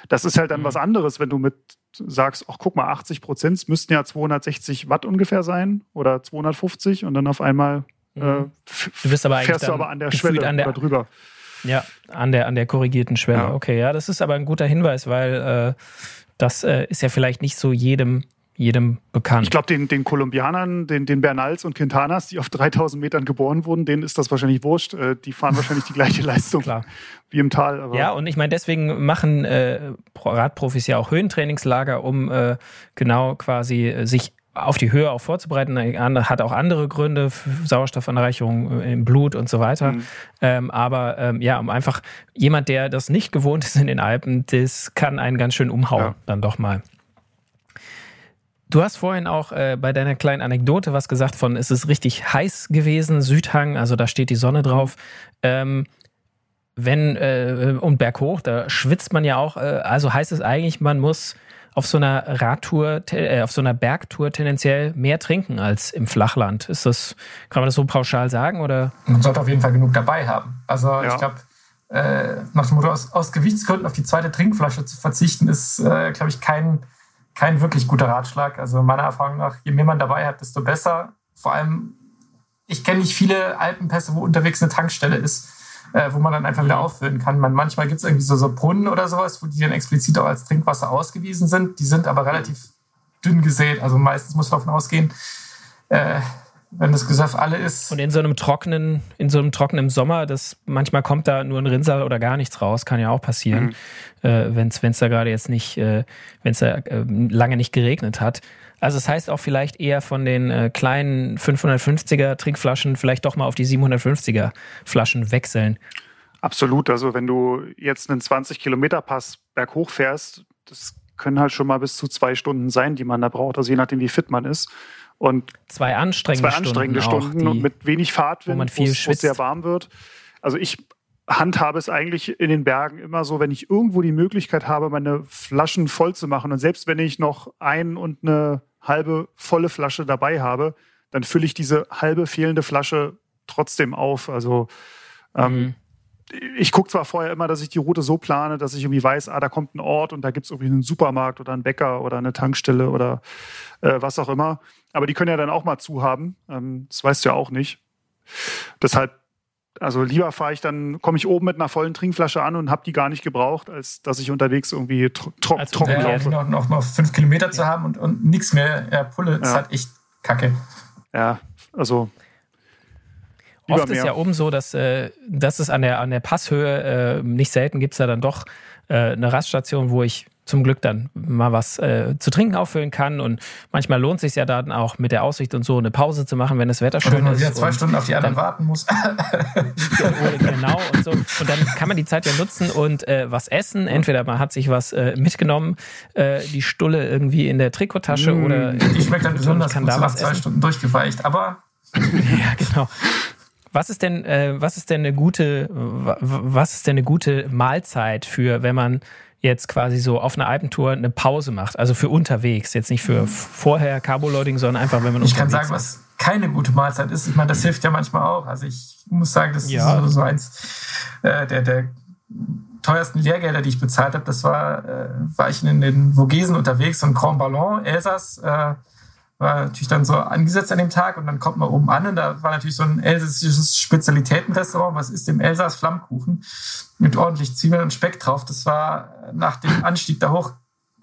Das ist halt dann mhm. was anderes, wenn du mit sagst, ach guck mal, 80 Prozent müssten ja 260 Watt ungefähr sein oder 250 und dann auf einmal äh, mhm. du bist aber fährst du aber an der Schwelle an der, oder drüber. Ja, an der, an der korrigierten Schwelle. Ja. Okay, ja, das ist aber ein guter Hinweis, weil äh, das äh, ist ja vielleicht nicht so jedem jedem bekannt. Ich glaube, den, den Kolumbianern, den, den Bernals und Quintanas, die auf 3000 Metern geboren wurden, denen ist das wahrscheinlich wurscht. Äh, die fahren wahrscheinlich die gleiche Leistung Klar. wie im Tal. ja, und ich meine, deswegen machen äh, Radprofis ja auch Höhentrainingslager, um äh, genau quasi äh, sich auf die Höhe auch vorzubereiten, hat auch andere Gründe, Sauerstoffanreicherung im Blut und so weiter. Mhm. Ähm, aber ähm, ja, um einfach jemand, der das nicht gewohnt ist in den Alpen, das kann einen ganz schön umhauen, ja. dann doch mal. Du hast vorhin auch äh, bei deiner kleinen Anekdote was gesagt von, es ist richtig heiß gewesen, Südhang, also da steht die Sonne drauf. Ähm, wenn äh, und berghoch, da schwitzt man ja auch. Äh, also heißt es eigentlich, man muss auf so einer Radtour, äh, auf so einer Bergtour tendenziell mehr trinken als im Flachland. Ist das, kann man das so pauschal sagen oder? Man sollte auf jeden Fall genug dabei haben. Also ja. ich glaube, äh, nach dem Motto, aus, aus, Gewichtsgründen auf die zweite Trinkflasche zu verzichten, ist, äh, glaube ich, kein, kein wirklich guter Ratschlag. Also meiner Erfahrung nach, je mehr man dabei hat, desto besser. Vor allem, ich kenne nicht viele Alpenpässe, wo unterwegs eine Tankstelle ist äh, wo man dann einfach wieder mhm. auffüllen kann. Man, manchmal gibt es irgendwie so, so Brunnen oder sowas, wo die dann explizit auch als Trinkwasser ausgewiesen sind. Die sind aber relativ dünn gesät. Also meistens muss man davon ausgehen, äh, wenn das Gesöff alle ist. Und in so einem trockenen, in so einem trockenen Sommer, das manchmal kommt da nur ein Rinnsal oder gar nichts raus, kann ja auch passieren, mhm. äh, wenn es da gerade jetzt nicht, äh, wenn es da äh, lange nicht geregnet hat. Also das heißt auch vielleicht eher von den äh, kleinen 550er Trinkflaschen vielleicht doch mal auf die 750er Flaschen wechseln. Absolut. Also wenn du jetzt einen 20 Kilometer Pass berghoch fährst, das können halt schon mal bis zu zwei Stunden sein, die man da braucht. Also je nachdem, wie fit man ist. Und zwei anstrengende, zwei anstrengende Stunden, Stunden auch, die, mit wenig Fahrtwind, wo es sehr warm wird. Also ich handhabe es eigentlich in den Bergen immer so, wenn ich irgendwo die Möglichkeit habe, meine Flaschen voll zu machen und selbst wenn ich noch ein und eine halbe volle Flasche dabei habe, dann fülle ich diese halbe fehlende Flasche trotzdem auf. Also ähm, mhm. ich gucke zwar vorher immer, dass ich die Route so plane, dass ich irgendwie weiß, ah, da kommt ein Ort und da gibt es irgendwie einen Supermarkt oder einen Bäcker oder eine Tankstelle oder äh, was auch immer. Aber die können ja dann auch mal zu haben. Ähm, das weißt du ja auch nicht. Deshalb also lieber fahre ich dann, komme ich oben mit einer vollen Trinkflasche an und habe die gar nicht gebraucht, als dass ich unterwegs irgendwie tro tro also, trocken ja, laufe. Noch, noch, noch fünf Kilometer ja. zu haben und, und nichts mehr. Ja, Pulle ist halt echt kacke. Ja, also. Oft ist ja oben so, dass, äh, dass es an der, an der Passhöhe äh, nicht selten gibt es da dann doch äh, eine Raststation, wo ich zum Glück dann mal was äh, zu trinken auffüllen kann. Und manchmal lohnt es sich ja dann auch mit der Aussicht und so eine Pause zu machen, wenn das Wetter schön ist. Wenn zwei Stunden auf die anderen warten muss. genau und so. Und dann kann man die Zeit ja nutzen und äh, was essen. Entweder man hat sich was äh, mitgenommen, äh, die Stulle irgendwie in der Trikottasche mmh, oder. Die schmeckt dann besonders gut, da nach zwei essen. Stunden durchgeweicht. Aber. ja, genau. Was ist denn, äh, was ist denn eine gute, was ist denn eine gute Mahlzeit für, wenn man jetzt quasi so auf einer Alpentour eine Pause macht, also für unterwegs, jetzt nicht für vorher Carboloading, sondern einfach, wenn man Ich kann sagen, ist. was keine gute Mahlzeit ist. Ich meine, das hilft ja manchmal auch. Also ich muss sagen, das ja. ist so eins äh, der, der teuersten Lehrgelder, die ich bezahlt habe. Das war, äh, war ich in den Vogesen unterwegs, ein Grand Ballon, Elsass. Äh, war natürlich dann so angesetzt an dem Tag und dann kommt man oben an und da war natürlich so ein elsässisches Spezialitätenrestaurant. Was ist im Elsass? Flammkuchen mit ordentlich Zwiebeln und Speck drauf. Das war nach dem Anstieg da hoch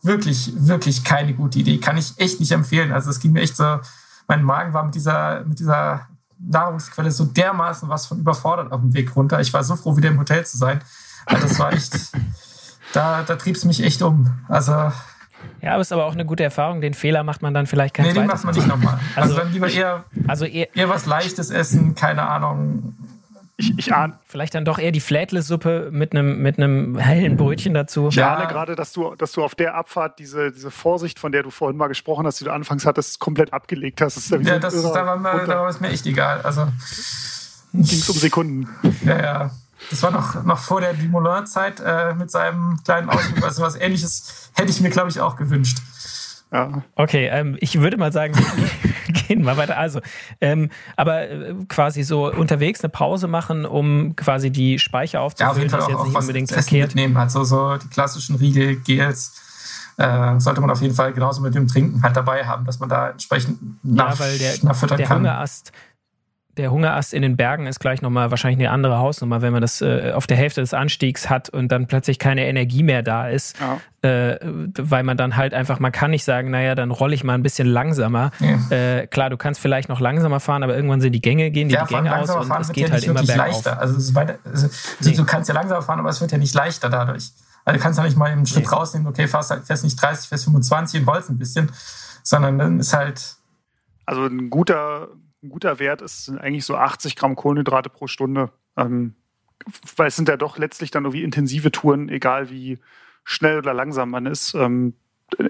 wirklich, wirklich keine gute Idee. Kann ich echt nicht empfehlen. Also es ging mir echt so, mein Magen war mit dieser, mit dieser Nahrungsquelle so dermaßen was von überfordert auf dem Weg runter. Ich war so froh, wieder im Hotel zu sein. Also das war echt, da, da trieb es mich echt um. Also ja, aber es ist aber auch eine gute Erfahrung. Den Fehler macht man dann vielleicht kein Nee, den macht man nicht nochmal. Also, also, dann lieber eher, also eher, eher was Leichtes essen, keine Ahnung. Ich, ich ahne. Vielleicht dann doch eher die Flädle-Suppe mit einem, mit einem hellen Brötchen dazu. Ich ja. ahne gerade, dass du, dass du auf der Abfahrt diese, diese Vorsicht, von der du vorhin mal gesprochen hast, die du anfangs hattest, komplett abgelegt hast. Das ja, das, da, war mir, da war es mir echt egal. Also ging es um Sekunden. Ja, ja. Das war noch, noch vor der Dumoulin-Zeit äh, mit seinem kleinen Ausflug. Also was ähnliches hätte ich mir, glaube ich, auch gewünscht. Ja. Okay, ähm, ich würde mal sagen, wir gehen mal weiter. Also, ähm, aber äh, quasi so unterwegs eine Pause machen, um quasi die Speicher aufzufüllen, ja, auf jeden Fall ist jetzt auch nicht unbedingt verkehrt. Mitnehmen hat. So, so die klassischen Riegel, Gels, äh, sollte man auf jeden Fall genauso mit dem Trinken halt dabei haben, dass man da entsprechend nach, ja, weil der, der kann. Hungerast der Hungerast in den Bergen ist gleich nochmal wahrscheinlich eine andere Hausnummer, wenn man das äh, auf der Hälfte des Anstiegs hat und dann plötzlich keine Energie mehr da ist, ja. äh, weil man dann halt einfach, man kann nicht sagen, naja, dann rolle ich mal ein bisschen langsamer. Ja. Äh, klar, du kannst vielleicht noch langsamer fahren, aber irgendwann sind die Gänge, gehen die, ja, die Gänge aus und es geht ja halt immer bergauf. Leichter. Also, weiter, also nee. du kannst ja langsamer fahren, aber es wird ja nicht leichter dadurch. Also du kannst ja nicht mal einen Schritt nee. rausnehmen, okay, fährst, halt, fährst nicht 30, fährst 25 und rollst ein bisschen, sondern dann ist halt... Also ein guter ein guter Wert ist sind eigentlich so 80 Gramm Kohlenhydrate pro Stunde. Ähm, weil es sind ja doch letztlich dann irgendwie intensive Touren, egal wie schnell oder langsam man ist. Ähm,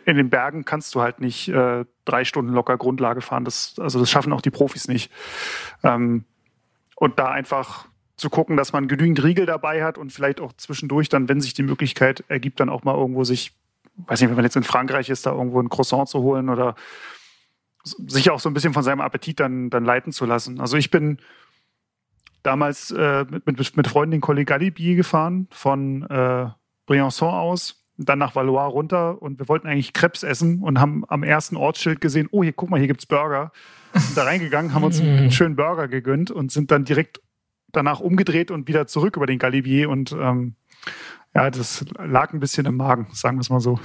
in den Bergen kannst du halt nicht äh, drei Stunden locker Grundlage fahren. Das, also das schaffen auch die Profis nicht. Ähm, und da einfach zu gucken, dass man genügend Riegel dabei hat und vielleicht auch zwischendurch dann, wenn sich die Möglichkeit ergibt, dann auch mal irgendwo sich, weiß nicht, wenn man jetzt in Frankreich ist, da irgendwo ein Croissant zu holen oder sich auch so ein bisschen von seinem Appetit dann, dann leiten zu lassen. Also ich bin damals äh, mit, mit, mit Freunden den Collet Galibier gefahren von äh, Briançon aus, dann nach Valois runter und wir wollten eigentlich Krebs essen und haben am ersten Ortsschild gesehen, oh, hier, guck mal, hier gibt's Burger. Sind da reingegangen, haben uns einen schönen Burger gegönnt und sind dann direkt danach umgedreht und wieder zurück über den Galibier und ähm, ja, das lag ein bisschen im Magen, sagen wir es mal so.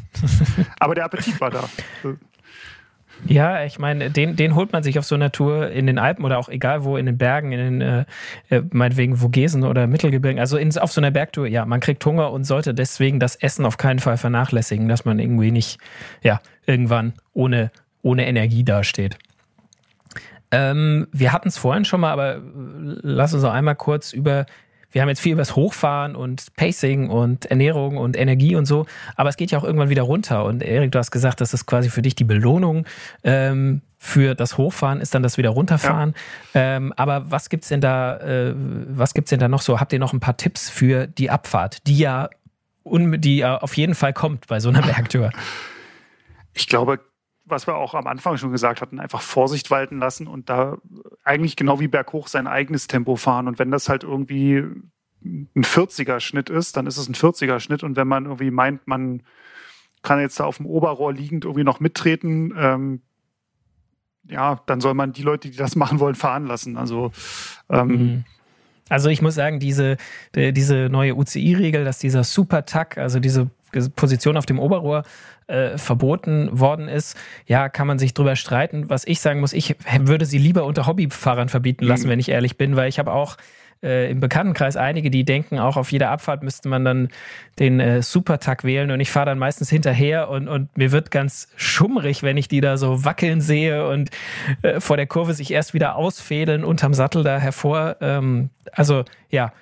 Aber der Appetit war da. Ja, ich meine, den, den holt man sich auf so einer Tour in den Alpen oder auch egal wo, in den Bergen, in den, äh, äh, meinetwegen Vogesen oder Mittelgebirgen. Also in, auf so einer Bergtour, ja, man kriegt Hunger und sollte deswegen das Essen auf keinen Fall vernachlässigen, dass man irgendwie nicht, ja, irgendwann ohne, ohne Energie dasteht. Ähm, wir hatten es vorhin schon mal, aber lass uns noch einmal kurz über wir haben jetzt viel über das Hochfahren und Pacing und Ernährung und Energie und so, aber es geht ja auch irgendwann wieder runter. Und Erik, du hast gesagt, das ist quasi für dich die Belohnung ähm, für das Hochfahren, ist dann das wieder runterfahren. Ja. Ähm, aber was gibt's denn da, äh, was gibt's denn da noch so? Habt ihr noch ein paar Tipps für die Abfahrt, die ja, die ja auf jeden Fall kommt bei so einer Bergtour? Ich glaube, was wir auch am Anfang schon gesagt hatten, einfach Vorsicht walten lassen und da eigentlich genau wie berghoch sein eigenes Tempo fahren. Und wenn das halt irgendwie ein 40er Schnitt ist, dann ist es ein 40er Schnitt. Und wenn man irgendwie meint, man kann jetzt da auf dem Oberrohr liegend irgendwie noch mittreten, ähm, ja, dann soll man die Leute, die das machen wollen, fahren lassen. Also ähm, mhm. Also ich muss sagen, diese, diese neue UCI-Regel, dass dieser Super-Tack, also diese Position auf dem Oberrohr äh, verboten worden ist, ja, kann man sich drüber streiten. Was ich sagen muss, ich würde sie lieber unter Hobbyfahrern verbieten lassen, mhm. wenn ich ehrlich bin, weil ich habe auch äh, im Bekanntenkreis einige, die denken, auch auf jeder Abfahrt müsste man dann den äh, Supertag wählen und ich fahre dann meistens hinterher und, und mir wird ganz schummrig, wenn ich die da so wackeln sehe und äh, vor der Kurve sich erst wieder ausfädeln, unterm Sattel da hervor. Ähm, also ja,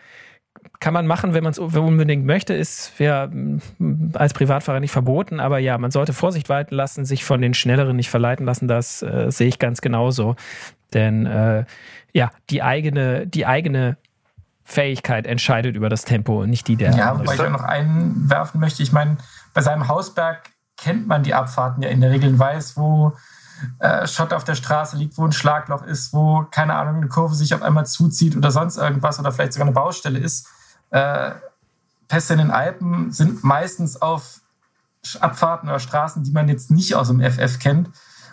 kann man machen, wenn man es unbedingt möchte, ist ja mm, als Privatfahrer nicht verboten, aber ja, man sollte Vorsicht walten lassen, sich von den Schnelleren nicht verleiten lassen, das äh, sehe ich ganz genauso. Denn äh, ja, die eigene, die eigene Fähigkeit entscheidet über das Tempo und nicht die der. Ja, wobei ich auch noch einwerfen möchte, ich meine, bei seinem Hausberg kennt man die Abfahrten ja in der Regel und weiß, wo äh, auf der Straße liegt, wo ein Schlagloch ist, wo, keine Ahnung, eine Kurve sich auf einmal zuzieht oder sonst irgendwas oder vielleicht sogar eine Baustelle ist äh, Pässe in den Alpen sind meistens auf Abfahrten oder Straßen, die man jetzt nicht aus dem FF kennt.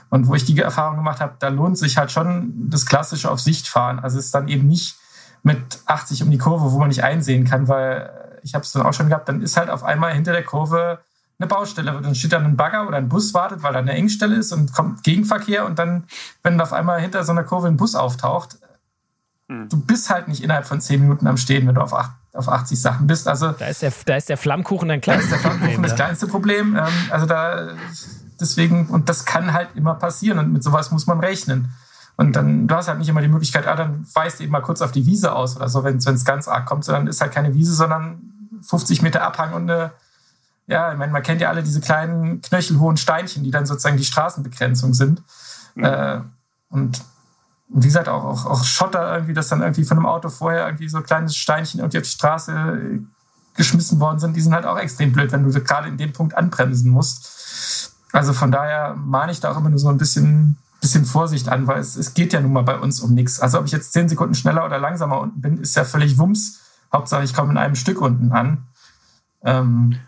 Und wo ich die Erfahrung gemacht habe, da lohnt sich halt schon das klassische auf Sicht fahren. Also es ist dann eben nicht mit 80 um die Kurve, wo man nicht einsehen kann, weil ich habe es dann auch schon gehabt, dann ist halt auf einmal hinter der Kurve eine Baustelle. Dann steht dann ein Bagger oder ein Bus wartet, weil da eine Engstelle ist und kommt Gegenverkehr und dann, wenn auf einmal hinter so einer Kurve ein Bus auftaucht, hm. du bist halt nicht innerhalb von 10 Minuten am Stehen, wenn du auf 8 auf 80 Sachen bist. Also da ist der, da ist der Flammkuchen ein kleines der Flammkuchen das kleinste Problem. Ähm, also da deswegen und das kann halt immer passieren und mit sowas muss man rechnen. Und dann du hast halt nicht immer die Möglichkeit, ah, dann weißt du eben mal kurz auf die Wiese aus oder so, wenn es ganz arg kommt, sondern ist halt keine Wiese, sondern 50 Meter Abhang und eine ja, ich meine, man kennt ja alle diese kleinen knöchelhohen Steinchen, die dann sozusagen die Straßenbegrenzung sind. Mhm. Äh, und und wie gesagt, auch, auch, auch Schotter irgendwie, dass dann irgendwie von einem Auto vorher irgendwie so kleines Steinchen irgendwie auf die Straße geschmissen worden sind, die sind halt auch extrem blöd, wenn du gerade in dem Punkt anbremsen musst. Also von daher mahne ich da auch immer nur so ein bisschen, bisschen Vorsicht an, weil es, es geht ja nun mal bei uns um nichts. Also ob ich jetzt zehn Sekunden schneller oder langsamer unten bin, ist ja völlig Wumms. Hauptsache, ich komme in einem Stück unten an. Ähm,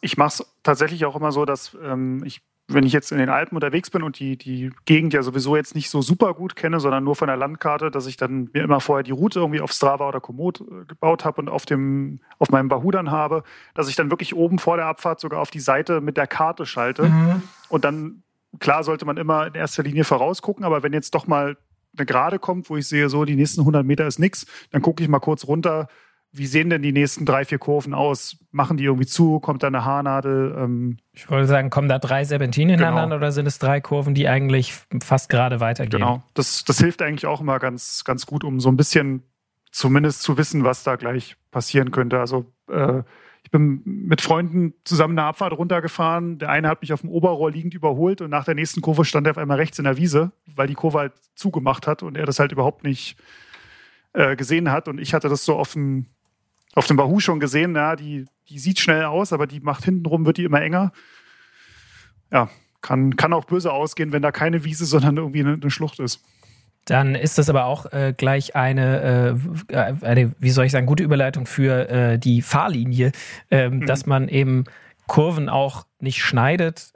ich mache es tatsächlich auch immer so, dass ähm, ich wenn ich jetzt in den Alpen unterwegs bin und die, die Gegend ja sowieso jetzt nicht so super gut kenne, sondern nur von der Landkarte, dass ich dann mir immer vorher die Route irgendwie auf Strava oder Komoot äh, gebaut habe und auf, dem, auf meinem Bahoo dann habe, dass ich dann wirklich oben vor der Abfahrt sogar auf die Seite mit der Karte schalte. Mhm. Und dann, klar, sollte man immer in erster Linie vorausgucken, aber wenn jetzt doch mal eine Gerade kommt, wo ich sehe, so die nächsten 100 Meter ist nichts, dann gucke ich mal kurz runter, wie sehen denn die nächsten drei, vier Kurven aus? Machen die irgendwie zu? Kommt da eine Haarnadel? Ähm ich wollte sagen, kommen da drei Serpentinen genau. ineinander oder sind es drei Kurven, die eigentlich fast gerade weitergehen? Genau, das, das hilft eigentlich auch immer ganz, ganz gut, um so ein bisschen zumindest zu wissen, was da gleich passieren könnte. Also äh, ich bin mit Freunden zusammen eine Abfahrt runtergefahren. Der eine hat mich auf dem Oberrohr liegend überholt und nach der nächsten Kurve stand er auf einmal rechts in der Wiese, weil die Kurve halt zugemacht hat und er das halt überhaupt nicht äh, gesehen hat. Und ich hatte das so dem auf dem Bahoo schon gesehen, ja, die, die sieht schnell aus, aber die macht hintenrum, wird die immer enger. Ja, kann, kann auch böse ausgehen, wenn da keine Wiese, sondern irgendwie eine, eine Schlucht ist. Dann ist das aber auch äh, gleich eine, äh, eine, wie soll ich sagen, gute Überleitung für äh, die Fahrlinie, ähm, mhm. dass man eben Kurven auch nicht schneidet.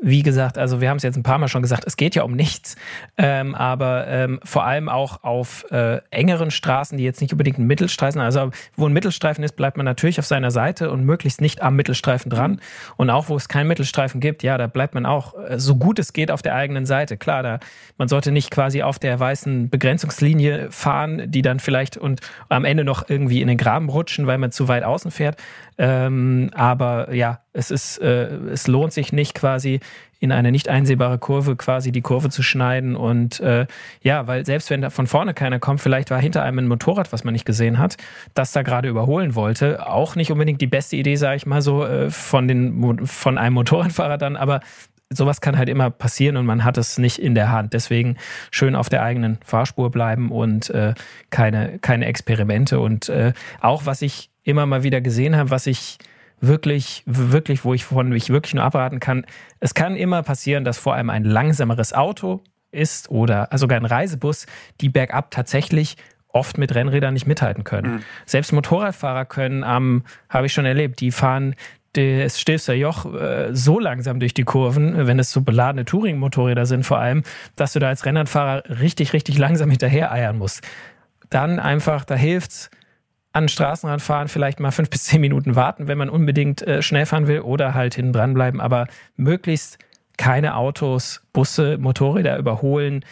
Wie gesagt, also wir haben es jetzt ein paar Mal schon gesagt, es geht ja um nichts, ähm, aber ähm, vor allem auch auf äh, engeren Straßen, die jetzt nicht unbedingt ein Mittelstreifen, also wo ein Mittelstreifen ist, bleibt man natürlich auf seiner Seite und möglichst nicht am Mittelstreifen dran. Und auch wo es keinen Mittelstreifen gibt, ja, da bleibt man auch äh, so gut es geht auf der eigenen Seite. Klar, da man sollte nicht quasi auf der weißen Begrenzungslinie fahren, die dann vielleicht und am Ende noch irgendwie in den Graben rutschen, weil man zu weit außen fährt. Ähm, aber ja, es ist, äh, es lohnt sich nicht quasi in eine nicht einsehbare Kurve quasi die Kurve zu schneiden und äh, ja, weil selbst wenn da von vorne keiner kommt, vielleicht war hinter einem ein Motorrad, was man nicht gesehen hat, das da gerade überholen wollte, auch nicht unbedingt die beste Idee, sage ich mal so, äh, von den von einem Motorradfahrer dann, aber sowas kann halt immer passieren und man hat es nicht in der Hand. Deswegen schön auf der eigenen Fahrspur bleiben und äh, keine, keine Experimente. Und äh, auch was ich immer mal wieder gesehen habe, was ich wirklich, wirklich, wo ich von mich wirklich nur abraten kann, es kann immer passieren, dass vor allem ein langsameres Auto ist oder sogar ein Reisebus, die bergab tatsächlich oft mit Rennrädern nicht mithalten können. Mhm. Selbst Motorradfahrer können am, habe ich schon erlebt, die fahren das Stilfster Joch äh, so langsam durch die Kurven, wenn es so beladene Touring-Motorräder sind vor allem, dass du da als Rennradfahrer richtig, richtig langsam hinterher eiern musst. Dann einfach, da hilft's, an Straßenrand fahren, vielleicht mal fünf bis zehn Minuten warten, wenn man unbedingt äh, schnell fahren will oder halt hinten dran bleiben, aber möglichst keine Autos, Busse, Motorräder überholen,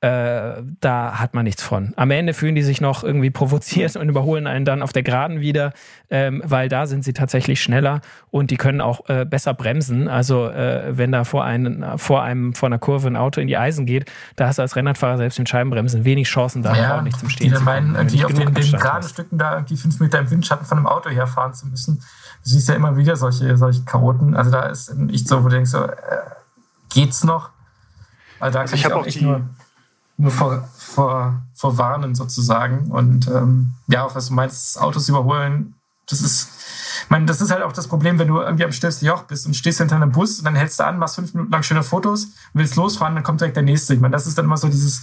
äh, da hat man nichts von. Am Ende fühlen die sich noch irgendwie provoziert und überholen einen dann auf der Geraden wieder, ähm, weil da sind sie tatsächlich schneller und die können auch äh, besser bremsen. Also äh, wenn da vor, einen, vor einem vor einer Kurve ein Auto in die Eisen geht, da hast du als Rennradfahrer selbst mit Scheibenbremsen wenig Chancen, da ja, auch nicht zum Stehen die zu kommen. meinen, irgendwie auf den, den geraden Stücken da irgendwie fünf Meter im Windschatten von einem Auto herfahren zu müssen. Du siehst ja immer wieder solche, solche Chaoten. Also da ist echt so, wo du denkst, so, äh, geht's noch? Also da also ich, ich auch echt nur nur vor, vor, vor warnen sozusagen. Und ähm, ja, auch was du meinst, Autos überholen, das ist, ich meine, das ist halt auch das Problem, wenn du irgendwie am stillsten Joch bist und stehst hinter einem Bus und dann hältst du an, machst fünf Minuten lang schöne Fotos willst losfahren, dann kommt direkt der nächste. Ich meine, das ist dann immer so dieses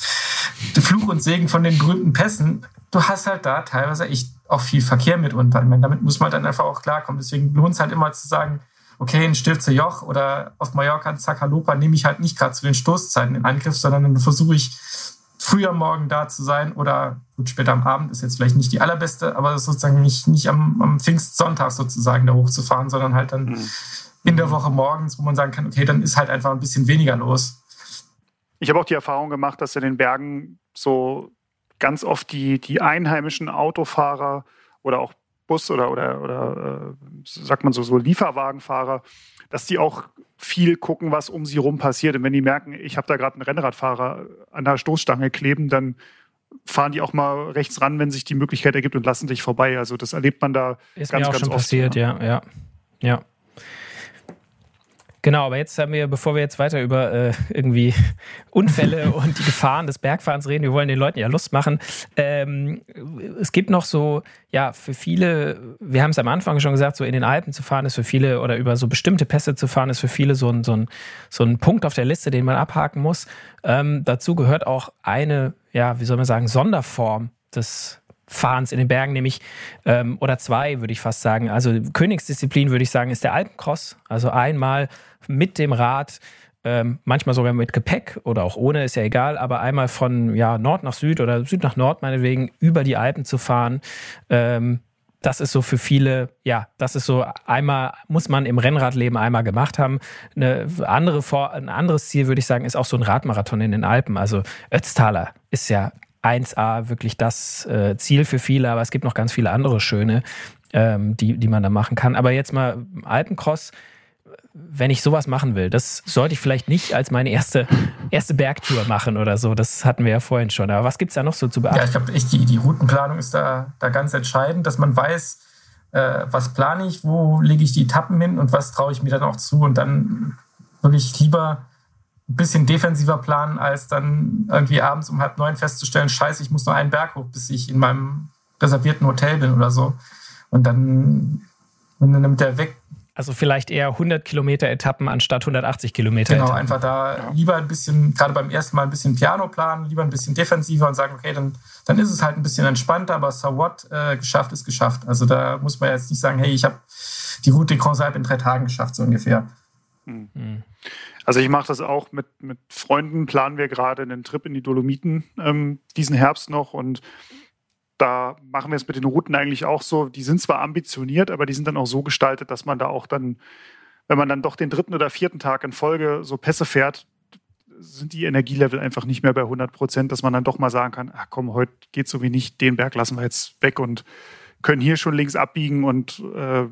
Fluch und Segen von den berühmten Pässen. Du hast halt da teilweise echt auch viel Verkehr mitunter. Ich meine, damit muss man dann einfach auch klarkommen. Deswegen lohnt es halt immer zu sagen, okay, in Stilfze Joch oder auf Mallorca in Zacalopa nehme ich halt nicht gerade zu den Stoßzeiten in Angriff, sondern dann versuche ich früh am Morgen da zu sein oder gut, später am Abend ist jetzt vielleicht nicht die allerbeste, aber sozusagen nicht, nicht am, am Pfingstsonntag sozusagen da hochzufahren, sondern halt dann mhm. in der Woche morgens, wo man sagen kann, okay, dann ist halt einfach ein bisschen weniger los. Ich habe auch die Erfahrung gemacht, dass in den Bergen so ganz oft die, die einheimischen Autofahrer oder auch Bus- oder, oder, oder äh, sagt man so, so Lieferwagenfahrer, dass die auch viel gucken, was um sie rum passiert. Und wenn die merken, ich habe da gerade einen Rennradfahrer an der Stoßstange kleben, dann fahren die auch mal rechts ran, wenn sich die Möglichkeit ergibt und lassen sich vorbei. Also das erlebt man da Ist ganz, mir auch ganz schon oft. passiert, ja, ja. Ja. Genau, aber jetzt haben wir, bevor wir jetzt weiter über äh, irgendwie Unfälle und die Gefahren des Bergfahrens reden, wir wollen den Leuten ja Lust machen. Ähm, es gibt noch so, ja, für viele, wir haben es am Anfang schon gesagt, so in den Alpen zu fahren ist für viele oder über so bestimmte Pässe zu fahren ist für viele so ein, so ein, so ein Punkt auf der Liste, den man abhaken muss. Ähm, dazu gehört auch eine, ja, wie soll man sagen, Sonderform des Fahrens in den Bergen, nämlich, ähm, oder zwei, würde ich fast sagen. Also Königsdisziplin, würde ich sagen, ist der Alpencross. Also einmal mit dem Rad, ähm, manchmal sogar mit Gepäck oder auch ohne, ist ja egal, aber einmal von ja, Nord nach Süd oder Süd nach Nord meinetwegen über die Alpen zu fahren. Ähm, das ist so für viele, ja, das ist so einmal, muss man im Rennradleben einmal gemacht haben. Eine andere Vor ein anderes Ziel, würde ich sagen, ist auch so ein Radmarathon in den Alpen. Also Ötztaler ist ja 1A wirklich das äh, Ziel für viele, aber es gibt noch ganz viele andere schöne, ähm, die, die man da machen kann. Aber jetzt mal Alpencross, wenn ich sowas machen will, das sollte ich vielleicht nicht als meine erste, erste Bergtour machen oder so. Das hatten wir ja vorhin schon. Aber was gibt es da noch so zu beachten? Ja, ich glaube, die, die Routenplanung ist da, da ganz entscheidend, dass man weiß, äh, was plane ich, wo lege ich die Etappen hin und was traue ich mir dann auch zu. Und dann wirklich lieber ein bisschen defensiver planen, als dann irgendwie abends um halb neun festzustellen, scheiße, ich muss nur einen Berg hoch, bis ich in meinem reservierten Hotel bin oder so. Und dann, wenn dann nimmt der weg. Also vielleicht eher 100 Kilometer Etappen anstatt 180 Kilometer Genau, Etappen. einfach da lieber ein bisschen, gerade beim ersten Mal ein bisschen Piano planen, lieber ein bisschen defensiver und sagen, okay, dann, dann ist es halt ein bisschen entspannter, aber so what, äh, geschafft ist geschafft. Also da muss man jetzt nicht sagen, hey, ich habe die Route Grand Alp in drei Tagen geschafft, so ungefähr. Mhm. Also ich mache das auch mit, mit Freunden, planen wir gerade einen Trip in die Dolomiten ähm, diesen Herbst noch und da machen wir es mit den Routen eigentlich auch so. Die sind zwar ambitioniert, aber die sind dann auch so gestaltet, dass man da auch dann, wenn man dann doch den dritten oder vierten Tag in Folge so Pässe fährt, sind die Energielevel einfach nicht mehr bei 100 Prozent, dass man dann doch mal sagen kann, ach komm, heute geht so wie nicht, den Berg lassen wir jetzt weg und können hier schon links abbiegen und äh,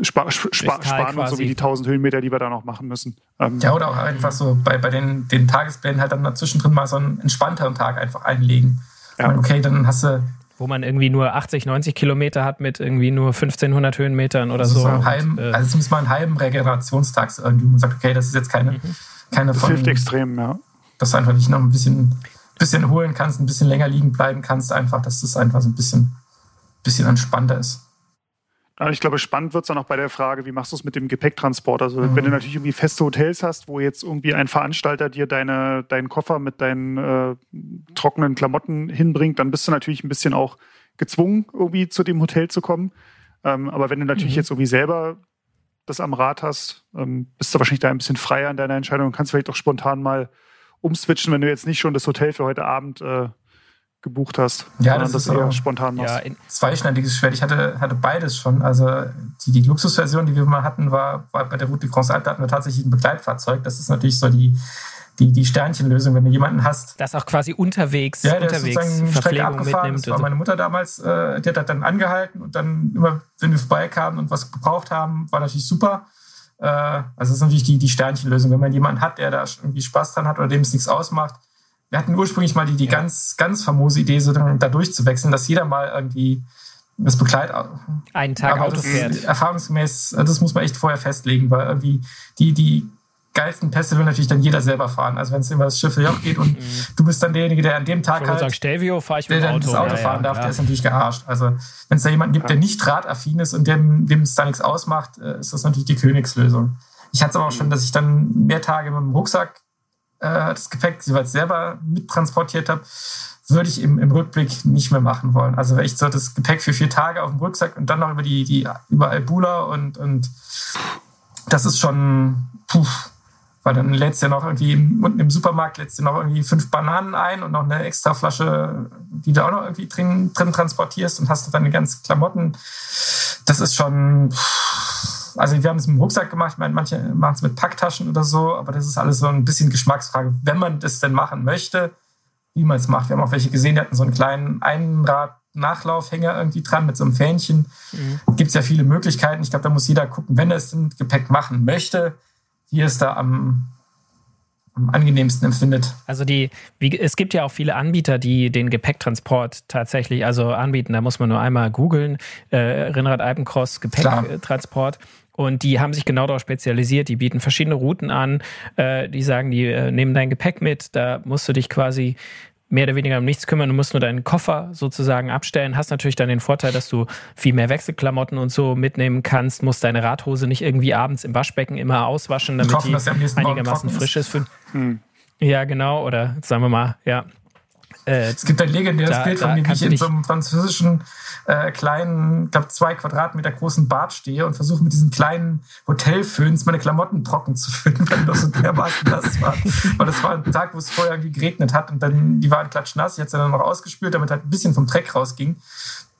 spar, spar, sparen uns so wie die 1000 Höhenmeter, die wir da noch machen müssen. Ähm, ja, oder auch einfach so bei, bei den, den Tagesplänen halt dann dazwischen mal so einen entspannteren Tag einfach einlegen. Ja. Okay, dann hast du wo man irgendwie nur 80, 90 Kilometer hat mit irgendwie nur 1500 Höhenmetern oder also so. Einen halben, und, äh, also zumindest mal einen halben Regenerationstag irgendwie. Man sagt, okay, das ist jetzt keine, mhm. keine das von. hilft extrem, ja. Dass du einfach nicht noch ein bisschen, bisschen holen kannst, ein bisschen länger liegen bleiben kannst, einfach, dass das einfach so ein bisschen, bisschen entspannter ist. Ich glaube, spannend wird es dann auch bei der Frage, wie machst du es mit dem Gepäcktransport? Also mhm. wenn du natürlich irgendwie feste Hotels hast, wo jetzt irgendwie ein Veranstalter dir deine, deinen Koffer mit deinen äh, trockenen Klamotten hinbringt, dann bist du natürlich ein bisschen auch gezwungen, irgendwie zu dem Hotel zu kommen. Ähm, aber wenn du natürlich mhm. jetzt irgendwie selber das am Rad hast, ähm, bist du wahrscheinlich da ein bisschen freier in deiner Entscheidung und kannst vielleicht auch spontan mal umswitchen, wenn du jetzt nicht schon das Hotel für heute Abend äh, gebucht hast. Ja, das, das ist eher spontan machst. Ja, zweischneidiges Schwert. Ich hatte, hatte beides schon. Also die, die Luxusversion, die wir mal hatten, war, war bei der Route Grand Alp, da hatten wir tatsächlich ein Begleitfahrzeug. Das ist natürlich so die, die, die Sternchenlösung, wenn du jemanden hast. Das auch quasi unterwegs, ja, der unterwegs ist sozusagen Strecke abgefahren. Das war meine Mutter damals, äh, die hat dann angehalten und dann immer, wenn wir vorbeikamen und was gebraucht haben, war natürlich super. Äh, also das ist natürlich die, die Sternchenlösung. Wenn man jemanden hat, der da irgendwie Spaß dran hat oder dem es nichts ausmacht, wir hatten ursprünglich mal die, die ja. ganz, ganz famose Idee, so dann da durchzuwechseln, dass jeder mal irgendwie das Begleit einen Tag Auto fährt. Erfahrungsgemäß, das muss man echt vorher festlegen, weil irgendwie die, die geilsten Pässe will natürlich dann jeder selber fahren. Also wenn es immer das Schiffjoch geht und mhm. du bist dann derjenige, der an dem Tag ich halt, sagen, Stelvio fahre ich mit der Auto. das Auto ja, fahren ja, darf, der ist natürlich gearscht. Also wenn es da jemanden gibt, der nicht radaffin ist und dem, dem es da nichts ausmacht, äh, ist das natürlich die Königslösung. Ich hatte es aber auch schon, dass ich dann mehr Tage mit dem Rucksack äh, das Gepäck jeweils selber mittransportiert habe, würde ich im, im Rückblick nicht mehr machen wollen. Also echt so das Gepäck für vier Tage auf dem Rucksack und dann noch über die, die über Albula und, und das ist schon, puh, weil dann lädst du ja noch irgendwie unten im Supermarkt lädst du noch irgendwie fünf Bananen ein und noch eine extra Flasche, die du auch noch irgendwie drin, drin transportierst und hast dann die ganzen Klamotten. Das ist schon, also wir haben es mit dem Rucksack gemacht, ich meine, manche machen es mit Packtaschen oder so, aber das ist alles so ein bisschen Geschmacksfrage, wenn man das denn machen möchte, wie man es macht. Wir haben auch welche gesehen, die hatten so einen kleinen Einrad-Nachlaufhänger irgendwie dran mit so einem Fähnchen. Mhm. Gibt es ja viele Möglichkeiten. Ich glaube, da muss jeder gucken, wenn er es im Gepäck machen möchte, wie es da am, am angenehmsten empfindet. Also die, wie, es gibt ja auch viele Anbieter, die den Gepäcktransport tatsächlich also anbieten. Da muss man nur einmal googeln, äh, Rennrad Alpencross Gepäcktransport. Und die haben sich genau darauf spezialisiert. Die bieten verschiedene Routen an. Äh, die sagen, die äh, nehmen dein Gepäck mit. Da musst du dich quasi mehr oder weniger um nichts kümmern. Du musst nur deinen Koffer sozusagen abstellen. Hast natürlich dann den Vorteil, dass du viel mehr Wechselklamotten und so mitnehmen kannst. Musst deine Radhose nicht irgendwie abends im Waschbecken immer auswaschen, damit hoffen, die einigermaßen frisch ist. Für, hm. Ja, genau. Oder sagen wir mal, ja. Äh, es gibt ein legendäres da, Bild von mir, wie ich in so einem französischen äh, kleinen, ich glaube zwei Quadratmeter großen Bad stehe und versuche mit diesen kleinen Hotelföhns meine Klamotten trocken zu föhnen, weil das so dermaßen nass war. Weil das war ein Tag, wo es vorher irgendwie geregnet hat und dann die waren klatschnass. Ich hatte sie dann noch ausgespült, damit halt ein bisschen vom Dreck rausging.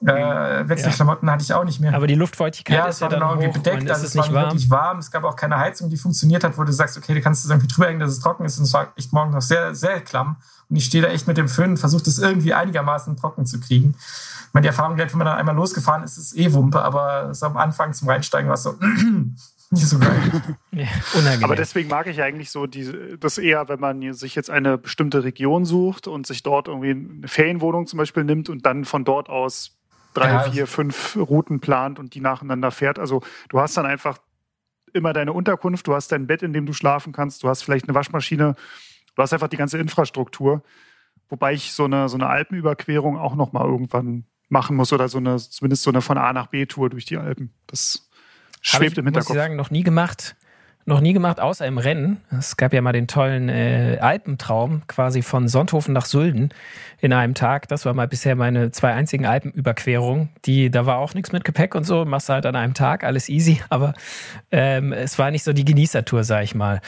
Äh, Wechselklamotten ja. hatte ich auch nicht mehr. Aber die Luftfeuchtigkeit ja, ist ja dann genau irgendwie bedeckt, also es war warm. wirklich warm. Es gab auch keine Heizung, die funktioniert hat, wo du sagst, okay, du kannst es irgendwie drüber hängen, dass es trocken ist. Und es war echt morgen noch sehr, sehr klamm. Und ich stehe da echt mit dem Föhn und versuche das irgendwie einigermaßen trocken zu kriegen. Ich meine, die Erfahrung wenn man dann einmal losgefahren ist, ist eh Wumpe, aber so am Anfang zum Reinsteigen war es so, nicht so geil. ja, aber deswegen mag ich eigentlich so die, das eher, wenn man sich jetzt eine bestimmte Region sucht und sich dort irgendwie eine Ferienwohnung zum Beispiel nimmt und dann von dort aus drei, ja. vier, fünf Routen plant und die nacheinander fährt. Also du hast dann einfach immer deine Unterkunft, du hast dein Bett, in dem du schlafen kannst, du hast vielleicht eine Waschmaschine, du hast einfach die ganze Infrastruktur. Wobei ich so eine, so eine Alpenüberquerung auch noch mal irgendwann machen muss oder so eine, zumindest so eine von A nach B Tour durch die Alpen. Das schwebt ich, im Hinterkopf. Muss ich sagen, noch nie gemacht noch nie gemacht, außer im Rennen. Es gab ja mal den tollen äh, Alpentraum, quasi von Sonthofen nach Sülden in einem Tag. Das war mal bisher meine zwei einzigen Alpenüberquerungen. Die, da war auch nichts mit Gepäck und so, machst du halt an einem Tag, alles easy, aber ähm, es war nicht so die Genießertour, sag ich mal.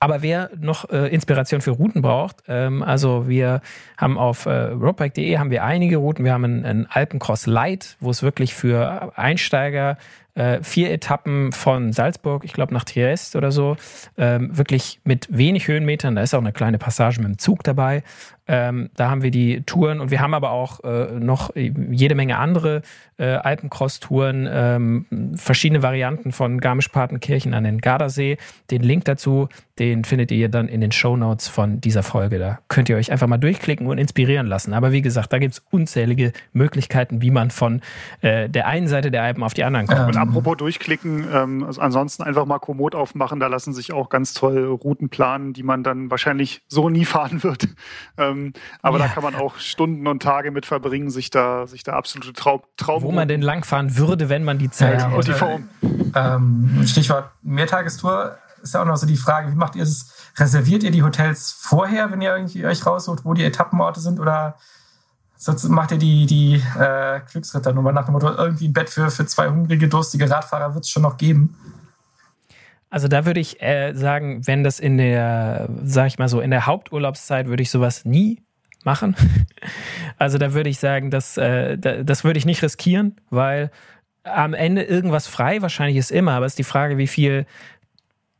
Aber wer noch äh, Inspiration für Routen braucht, ähm, also wir haben auf äh, roadbike.de haben wir einige Routen. Wir haben einen, einen Alpencross Light, wo es wirklich für Einsteiger äh, vier Etappen von Salzburg, ich glaube nach Triest oder so, ähm, wirklich mit wenig Höhenmetern. Da ist auch eine kleine Passage mit dem Zug dabei. Ähm, da haben wir die Touren und wir haben aber auch äh, noch jede Menge andere äh, Alpencross-Touren, ähm, verschiedene Varianten von Garmisch-Partenkirchen an den Gardasee. Den Link dazu, den findet ihr dann in den Show Notes von dieser Folge. Da könnt ihr euch einfach mal durchklicken und inspirieren lassen. Aber wie gesagt, da gibt es unzählige Möglichkeiten, wie man von äh, der einen Seite der Alpen auf die anderen kommt. Und apropos durchklicken, ähm, also ansonsten einfach mal Komoot aufmachen. Da lassen sich auch ganz toll Routen planen, die man dann wahrscheinlich so nie fahren wird. Ähm, aber ja. da kann man auch Stunden und Tage mit verbringen, sich da, sich da absolute Traum, Traum Wo man denn langfahren würde, wenn man die Zeit ja, und die Form. Ähm, Stichwort Mehrtagestour ist ja auch noch so die Frage, wie macht ihr es? Reserviert ihr die Hotels vorher, wenn ihr irgendwie euch raussucht, wo die Etappenorte sind oder sonst macht ihr die, die äh, Glücksritternummer nach dem Motto, irgendwie ein Bett für, für zwei hungrige, durstige Radfahrer wird es schon noch geben? Also da würde ich äh, sagen, wenn das in der, sag ich mal so, in der Haupturlaubszeit würde ich sowas nie machen. Also da würde ich sagen, das, äh, das würde ich nicht riskieren, weil am Ende irgendwas frei wahrscheinlich ist immer, aber es ist die Frage, wie viel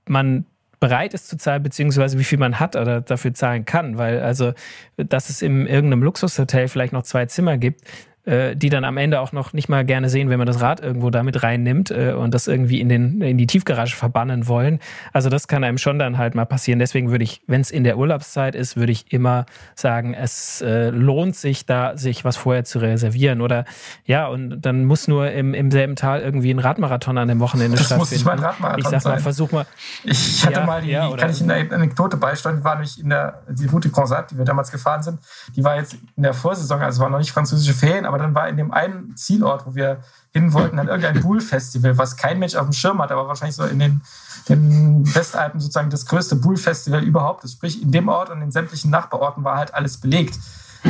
man bereit ist zu zahlen, beziehungsweise wie viel man hat oder dafür zahlen kann. Weil also, dass es in irgendeinem Luxushotel vielleicht noch zwei Zimmer gibt, äh, die dann am Ende auch noch nicht mal gerne sehen, wenn man das Rad irgendwo damit reinnimmt äh, und das irgendwie in, den, in die Tiefgarage verbannen wollen. Also das kann einem schon dann halt mal passieren. Deswegen würde ich, wenn es in der Urlaubszeit ist, würde ich immer sagen, es äh, lohnt sich da, sich was vorher zu reservieren. Oder ja, und dann muss nur im, im selben Tal irgendwie ein Radmarathon an dem Wochenende das stattfinden. Muss nicht mal Radmarathon ich sag mal, versuch mal. Ich hatte ja, mal die, ja, kann ich in der Anekdote beisteuern, die war nämlich in der, die Route Consat, die wir damals gefahren sind, die war jetzt in der Vorsaison, also war noch nicht französische Ferien, aber dann war in dem einen Zielort, wo wir hin wollten, dann irgendein Bull-Festival, was kein Mensch auf dem Schirm hat, aber wahrscheinlich so in den, den Westalpen sozusagen das größte Bull-Festival überhaupt ist. Sprich, in dem Ort und in sämtlichen Nachbarorten war halt alles belegt.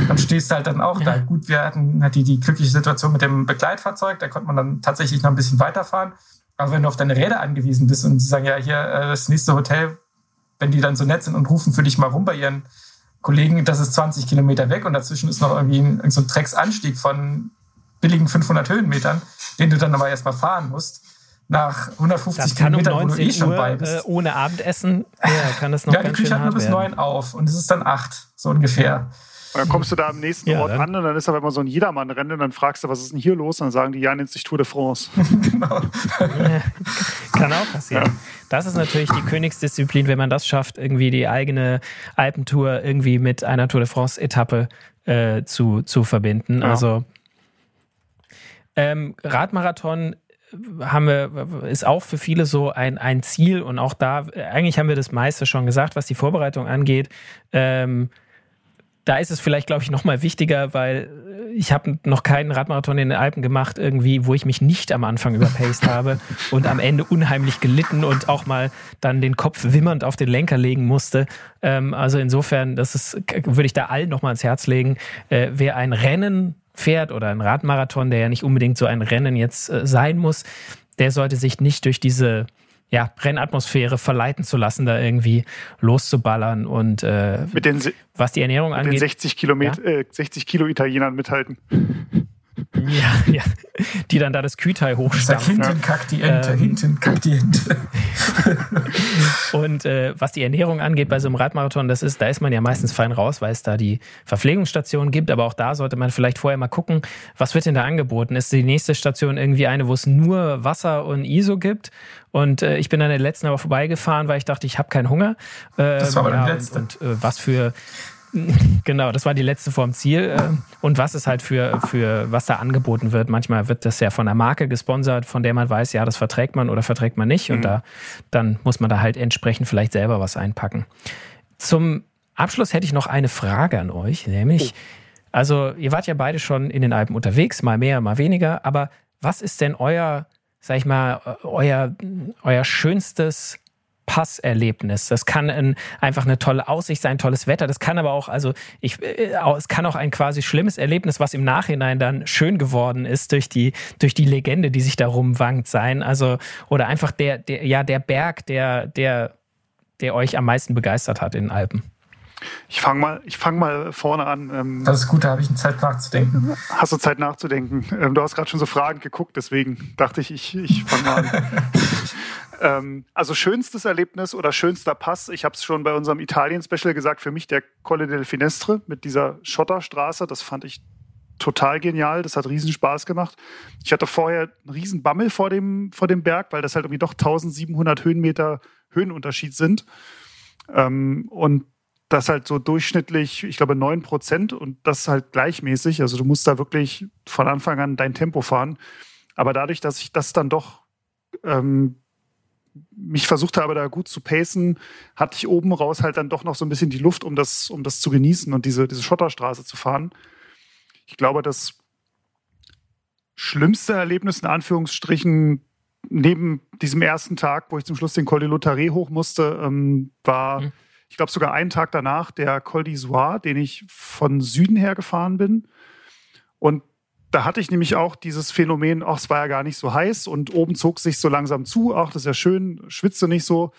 Dann stehst du halt dann auch ja. da. Gut, wir hatten halt die, die glückliche Situation mit dem Begleitfahrzeug, da konnte man dann tatsächlich noch ein bisschen weiterfahren. Aber wenn du auf deine Räder angewiesen bist und sie sagen, ja, hier äh, das nächste Hotel, wenn die dann so nett sind und rufen für dich mal rum bei ihren Kollegen, das ist 20 Kilometer weg und dazwischen ist noch irgendwie ein, so ein Drecksanstieg von billigen 500 Höhenmetern, den du dann aber erstmal fahren musst. Nach 150 das Kilometern, um wo du eh schon Uhr, bei bist. Äh, ohne Abendessen ja, kann das noch ja, Ja, die Küche hat nur bis neun auf und es ist dann acht, so ungefähr. Und dann kommst du da am nächsten ja, Ort dann. an und dann ist aber immer so ein Jedermann-Rennen und dann fragst du, was ist denn hier los? Und dann sagen die, ja, nennt sich Tour de France. genau. Kann auch passieren. Ja. Das ist natürlich die Königsdisziplin, wenn man das schafft, irgendwie die eigene Alpentour irgendwie mit einer Tour de France-Etappe äh, zu, zu verbinden. Ja. Also ähm, Radmarathon haben wir, ist auch für viele so ein, ein Ziel und auch da, eigentlich haben wir das meiste schon gesagt, was die Vorbereitung angeht. Ähm, da ist es vielleicht, glaube ich, noch mal wichtiger, weil ich habe noch keinen Radmarathon in den Alpen gemacht, irgendwie, wo ich mich nicht am Anfang überpaced habe und am Ende unheimlich gelitten und auch mal dann den Kopf wimmernd auf den Lenker legen musste. Ähm, also insofern, das ist, würde ich da allen noch mal ans Herz legen. Äh, wer ein Rennen fährt oder ein Radmarathon, der ja nicht unbedingt so ein Rennen jetzt äh, sein muss, der sollte sich nicht durch diese ja, Rennatmosphäre verleiten zu lassen, da irgendwie loszuballern und äh, mit den, was die Ernährung mit angeht. Den 60, Kilometer, ja? äh, 60 Kilo Italienern mithalten. Ja, ja. Die dann da das Kühlteil hochstampfen. Hinten kackt die Ente, ähm, hinten kackt die Ente. und äh, was die Ernährung angeht bei so einem Radmarathon, das ist, da ist man ja meistens fein raus, weil es da die Verpflegungsstationen gibt, aber auch da sollte man vielleicht vorher mal gucken, was wird denn da angeboten? Ist die nächste Station irgendwie eine, wo es nur Wasser und ISO gibt? Und äh, ich bin dann der letzten aber vorbeigefahren, weil ich dachte, ich habe keinen Hunger. Ähm, das war aber ja, der letzte. Und, und äh, was für Genau, das war die letzte vorm Ziel. Äh, und was ist halt für, für, was da angeboten wird. Manchmal wird das ja von einer Marke gesponsert, von der man weiß, ja, das verträgt man oder verträgt man nicht. Und mhm. da, dann muss man da halt entsprechend vielleicht selber was einpacken. Zum Abschluss hätte ich noch eine Frage an euch, nämlich, oh. also ihr wart ja beide schon in den Alpen unterwegs, mal mehr, mal weniger, aber was ist denn euer, sag ich mal, euer, euer schönstes Passerlebnis. Das kann ein, einfach eine tolle Aussicht sein, tolles Wetter. Das kann aber auch, also ich, äh, es kann auch ein quasi schlimmes Erlebnis, was im Nachhinein dann schön geworden ist durch die, durch die Legende, die sich darum wankt sein. Also, oder einfach der, der, ja, der Berg, der, der, der euch am meisten begeistert hat in den Alpen. Ich fange mal, fang mal vorne an. Ähm, das ist gut, da habe ich Zeit nachzudenken. Hast du Zeit nachzudenken? Ähm, du hast gerade schon so Fragend geguckt, deswegen dachte ich, ich, ich fange mal an. Ähm, also schönstes Erlebnis oder schönster Pass, ich habe es schon bei unserem Italien-Special gesagt, für mich der Colle del Finestre mit dieser Schotterstraße, das fand ich total genial, das hat riesen Spaß gemacht. Ich hatte vorher einen riesen Bammel vor dem, vor dem Berg, weil das halt irgendwie doch 1700 Höhenmeter Höhenunterschied sind. Ähm, und das halt so durchschnittlich, ich glaube, 9 Prozent und das halt gleichmäßig. Also du musst da wirklich von Anfang an dein Tempo fahren. Aber dadurch, dass ich das dann doch ähm, mich versucht habe, da gut zu pacen, hatte ich oben raus halt dann doch noch so ein bisschen die Luft, um das, um das zu genießen und diese, diese Schotterstraße zu fahren. Ich glaube, das schlimmste Erlebnis in Anführungsstrichen neben diesem ersten Tag, wo ich zum Schluss den Col de Lotaré hoch musste, ähm, war, mhm. Ich glaube, sogar einen Tag danach der Col d'Isoire, den ich von Süden her gefahren bin. Und da hatte ich nämlich auch dieses Phänomen, ach, es war ja gar nicht so heiß und oben zog es sich so langsam zu, ach, das ist ja schön, schwitze nicht so.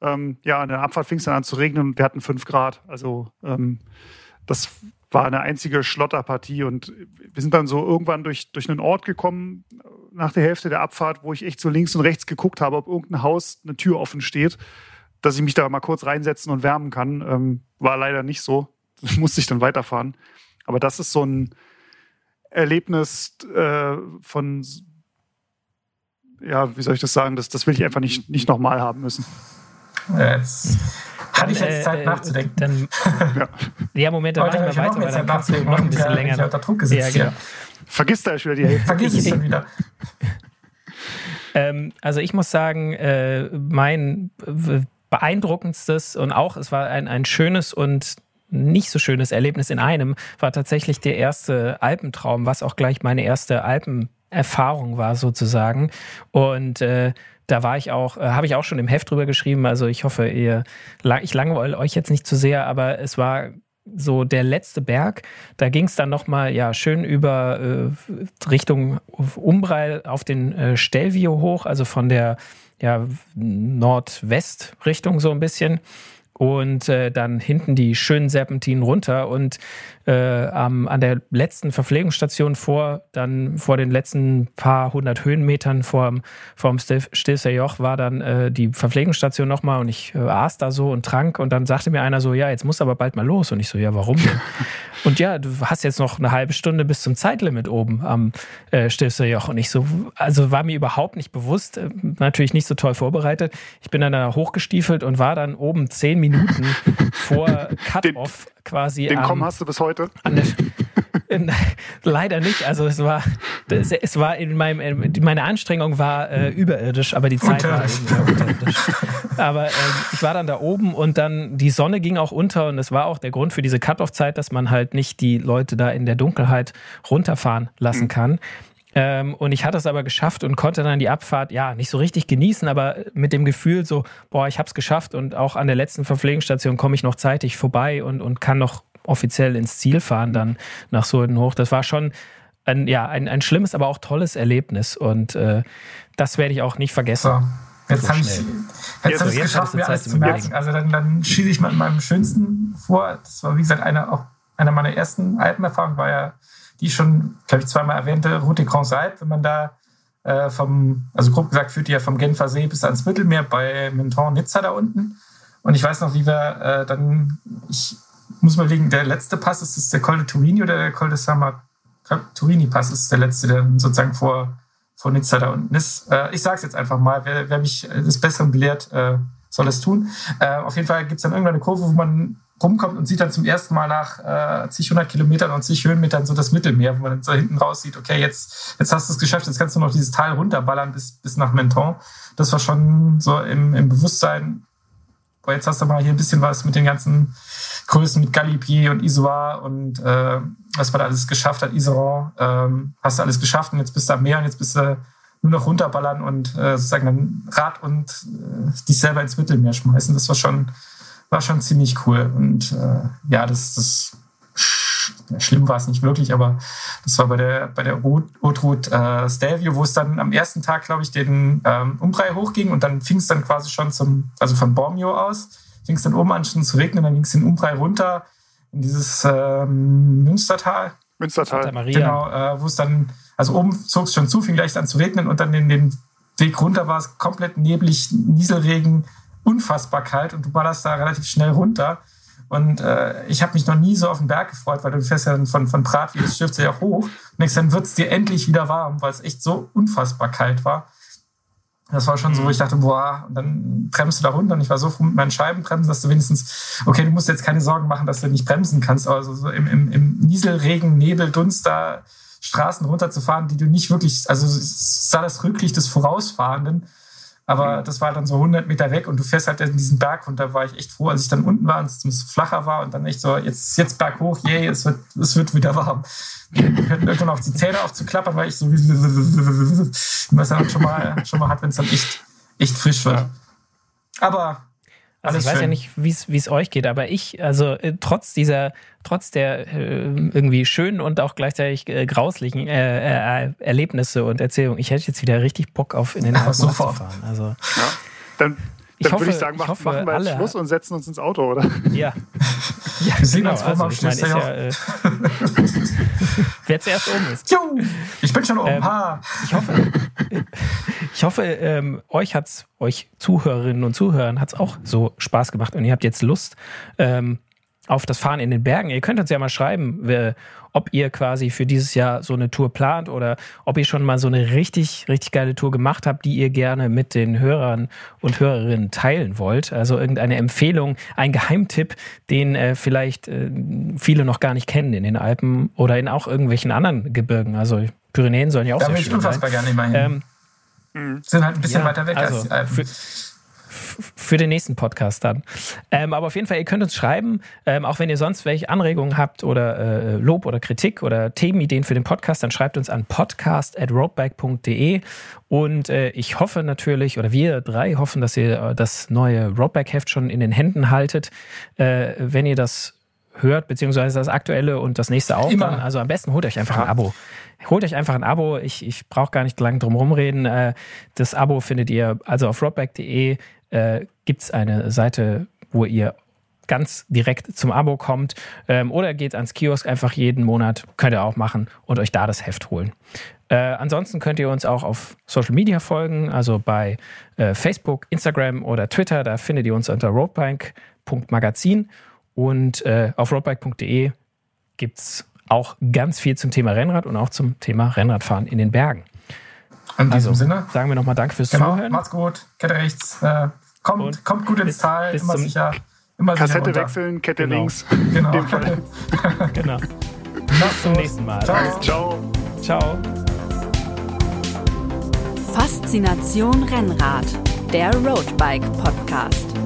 Ähm, ja, in der Abfahrt fing es dann an zu regnen und wir hatten fünf Grad. Also ähm, das war eine einzige Schlotterpartie und wir sind dann so irgendwann durch, durch einen Ort gekommen nach der Hälfte der Abfahrt, wo ich echt so links und rechts geguckt habe, ob irgendein Haus eine Tür offen steht, dass ich mich da mal kurz reinsetzen und wärmen kann. Ähm, war leider nicht so. Das musste ich dann weiterfahren. Aber das ist so ein, Erlebnis äh, von, ja, wie soll ich das sagen, das, das will ich einfach nicht, nicht nochmal haben müssen. Jetzt hatte ich jetzt Zeit äh, nachzudenken. Dann, ja. ja, Moment, dann mach ich mal weiter, weil dann kannst du noch ein bisschen länger. Ich unter Druck gesetzt ja, genau. Vergiss da schon wieder die Hälfte. Vergiss es schon wieder. ähm, also ich muss sagen, äh, mein beeindruckendstes und auch, es war ein, ein schönes und nicht so schönes Erlebnis in einem war tatsächlich der erste Alpentraum, was auch gleich meine erste Alpenerfahrung war sozusagen. Und äh, da war ich auch, äh, habe ich auch schon im Heft drüber geschrieben. Also ich hoffe, ihr, ich langweile euch jetzt nicht zu sehr, aber es war so der letzte Berg. Da ging es dann nochmal ja schön über äh, Richtung Umbral auf den äh, Stelvio hoch, also von der ja, Nordwestrichtung so ein bisschen und äh, dann hinten die schönen Serpentinen runter und äh, am, an der letzten Verpflegungsstation vor, dann vor den letzten paar hundert Höhenmetern vorm, vorm Stilfser Joch war dann äh, die Verpflegungsstation nochmal und ich äh, aß da so und trank und dann sagte mir einer so, ja, jetzt muss aber bald mal los und ich so, ja, warum denn? und ja, du hast jetzt noch eine halbe Stunde bis zum Zeitlimit oben am äh, Stilfser Joch und ich so, also war mir überhaupt nicht bewusst, äh, natürlich nicht so toll vorbereitet. Ich bin dann da hochgestiefelt und war dann oben zehn Minuten vor Cut-Off quasi. Den Kommen hast du bis heute? Der, leider nicht. Also es war, es war in meinem, meine Anstrengung war äh, überirdisch, aber die Zeit war unterirdisch. Aber äh, ich war dann da oben und dann die Sonne ging auch unter und das war auch der Grund für diese Cut-off-Zeit, dass man halt nicht die Leute da in der Dunkelheit runterfahren lassen mhm. kann. Ähm, und ich hatte es aber geschafft und konnte dann die Abfahrt, ja, nicht so richtig genießen, aber mit dem Gefühl so, boah, ich habe es geschafft und auch an der letzten Verpflegungsstation komme ich noch zeitig vorbei und, und kann noch offiziell ins Ziel fahren dann nach Sulden hoch. Das war schon ein, ja, ein, ein schlimmes, aber auch tolles Erlebnis und äh, das werde ich auch nicht vergessen. So. Jetzt so habe ich jetzt hab ich geschafft, mir alles zu merken. Also dann, dann schieße ich mal in meinem schönsten vor. Das war, wie gesagt, eine, auch einer meiner ersten Alpenerfahrungen, war ja die schon, glaube ich, zweimal erwähnte Route Grand Saib, wenn man da äh, vom, also grob gesagt, führt die ja vom Genfer See bis ans Mittelmeer bei Menton, Nizza da unten. Und ich weiß noch, wie wir äh, dann, ich muss mal überlegen, der letzte Pass, ist das der Col de Turini oder der Col de Sama? Turini-Pass ist der letzte, der sozusagen vor, vor Nizza da unten ist. Äh, ich sage es jetzt einfach mal, wer, wer mich des Besseren belehrt, äh, soll es tun. Äh, auf jeden Fall gibt es dann irgendwann eine Kurve, wo man rumkommt und sieht dann zum ersten Mal nach äh, zig hundert Kilometern und zig Höhenmetern so das Mittelmeer, wo man dann so hinten raus sieht, okay, jetzt, jetzt hast du es geschafft, jetzt kannst du noch dieses Tal runterballern bis, bis nach Menton. Das war schon so im, im Bewusstsein, boah, jetzt hast du mal hier ein bisschen was mit den ganzen Größen, mit Galipier und Isoar und äh, was man da alles geschafft hat, Iseron, ähm, hast du alles geschafft und jetzt bist du am Meer und jetzt bist du nur noch runterballern und äh, sozusagen dann Rad und äh, dich selber ins Mittelmeer schmeißen. Das war schon war schon ziemlich cool. Und äh, ja, das, das schlimm war es nicht wirklich, aber das war bei der bei der Route äh, Stelvio, wo es dann am ersten Tag, glaube ich, den ähm, Umbrei hochging und dann fing es dann quasi schon zum, also von Bormio aus, fing es dann oben an schon zu regnen, dann ging es den Umbrei runter in dieses ähm, Münstertal. Münstertal. Santa Maria. Genau, äh, wo es dann, also oben zog es schon zu, fing gleich an zu regnen und dann in den Weg runter war es komplett neblig, Nieselregen, unfassbar kalt und du ballerst da relativ schnell runter. Und äh, ich habe mich noch nie so auf den Berg gefreut, weil du fährst ja von, von Prat wie das Schiff ja hoch. Und denkst, dann wird es dir endlich wieder warm, weil es echt so unfassbar kalt war. Das war schon so, wo mhm. ich dachte, boah, und dann bremst du da runter und ich war so froh mit meinen Scheibenbremsen, dass du wenigstens, okay, du musst jetzt keine Sorgen machen, dass du nicht bremsen kannst, aber so, so im, im, im Nieselregen, Nebel, Dunst da Straßen runterzufahren, die du nicht wirklich, also sah das Rücklicht des Vorausfahrenden aber das war dann so 100 Meter weg und du fährst halt in diesen Berg und da war ich echt froh, als ich dann unten war und es flacher war und dann echt so, jetzt, jetzt Berg hoch, yay, es wird, es wird wieder warm. Wir hörten irgendwann auf die Zähne aufzuklappern, weil ich so, was er schon mal, schon mal hat, wenn es dann echt, echt frisch wird. Aber also ich weiß schön. ja nicht, wie es euch geht, aber ich, also äh, trotz dieser, trotz der äh, irgendwie schönen und auch gleichzeitig äh, grauslichen äh, äh, Erlebnisse und Erzählungen, ich hätte jetzt wieder richtig Bock auf in den Alpen zu fahren. Also, ja, dann dann hoffe, würde ich sagen, mach, ich hoffe, machen wir jetzt Schluss und setzen uns ins Auto, oder? Ja. ja wir sehen genau, uns also, ich meine, ja, äh, Wer zuerst oben ist. Juhu, ich bin schon oben. Ähm, ich hoffe, ich hoffe ähm, euch hat's, euch Zuhörerinnen und Zuhörern hat's auch so Spaß gemacht und ihr habt jetzt Lust, ähm, auf das Fahren in den Bergen. Ihr könnt uns ja mal schreiben, ob ihr quasi für dieses Jahr so eine Tour plant oder ob ihr schon mal so eine richtig, richtig geile Tour gemacht habt, die ihr gerne mit den Hörern und Hörerinnen teilen wollt. Also irgendeine Empfehlung, ein Geheimtipp, den äh, vielleicht äh, viele noch gar nicht kennen in den Alpen oder in auch irgendwelchen anderen Gebirgen. Also Pyrenäen sollen ja auch da sehr schön sein. Da ich unfassbar gerne immerhin. Ähm, mhm. Sind halt ein bisschen ja, weiter weg also als die Alpen. Für, für den nächsten Podcast dann. Ähm, aber auf jeden Fall, ihr könnt uns schreiben, ähm, auch wenn ihr sonst welche Anregungen habt oder äh, Lob oder Kritik oder Themenideen für den Podcast, dann schreibt uns an podcast.roadbike.de und äh, ich hoffe natürlich, oder wir drei hoffen, dass ihr äh, das neue Roadbike-Heft schon in den Händen haltet. Äh, wenn ihr das hört, beziehungsweise das aktuelle und das nächste auch. Dann, also am besten holt euch einfach ein Abo. Holt euch einfach ein Abo. Ich, ich brauche gar nicht lange drum rumreden. Äh, das Abo findet ihr also auf roadback.de äh, gibt es eine Seite, wo ihr ganz direkt zum Abo kommt. Ähm, oder geht ans Kiosk einfach jeden Monat, könnt ihr auch machen und euch da das Heft holen. Äh, ansonsten könnt ihr uns auch auf Social Media folgen, also bei äh, Facebook, Instagram oder Twitter. Da findet ihr uns unter roadbike.magazin und äh, auf roadbike.de gibt es auch ganz viel zum Thema Rennrad und auch zum Thema Rennradfahren in den Bergen. In diesem also, Sinne. Sagen wir nochmal Danke fürs genau, Zuhören. Macht's gut. Kette rechts. Äh, kommt, kommt gut ins bis, Tal. Bis immer sicher. Immer Kassette sicher wechseln, Kette genau. links. Genau. genau. Bis zum nächsten Mal. Ciao. Ciao. Ciao. Faszination Rennrad, der Roadbike Podcast.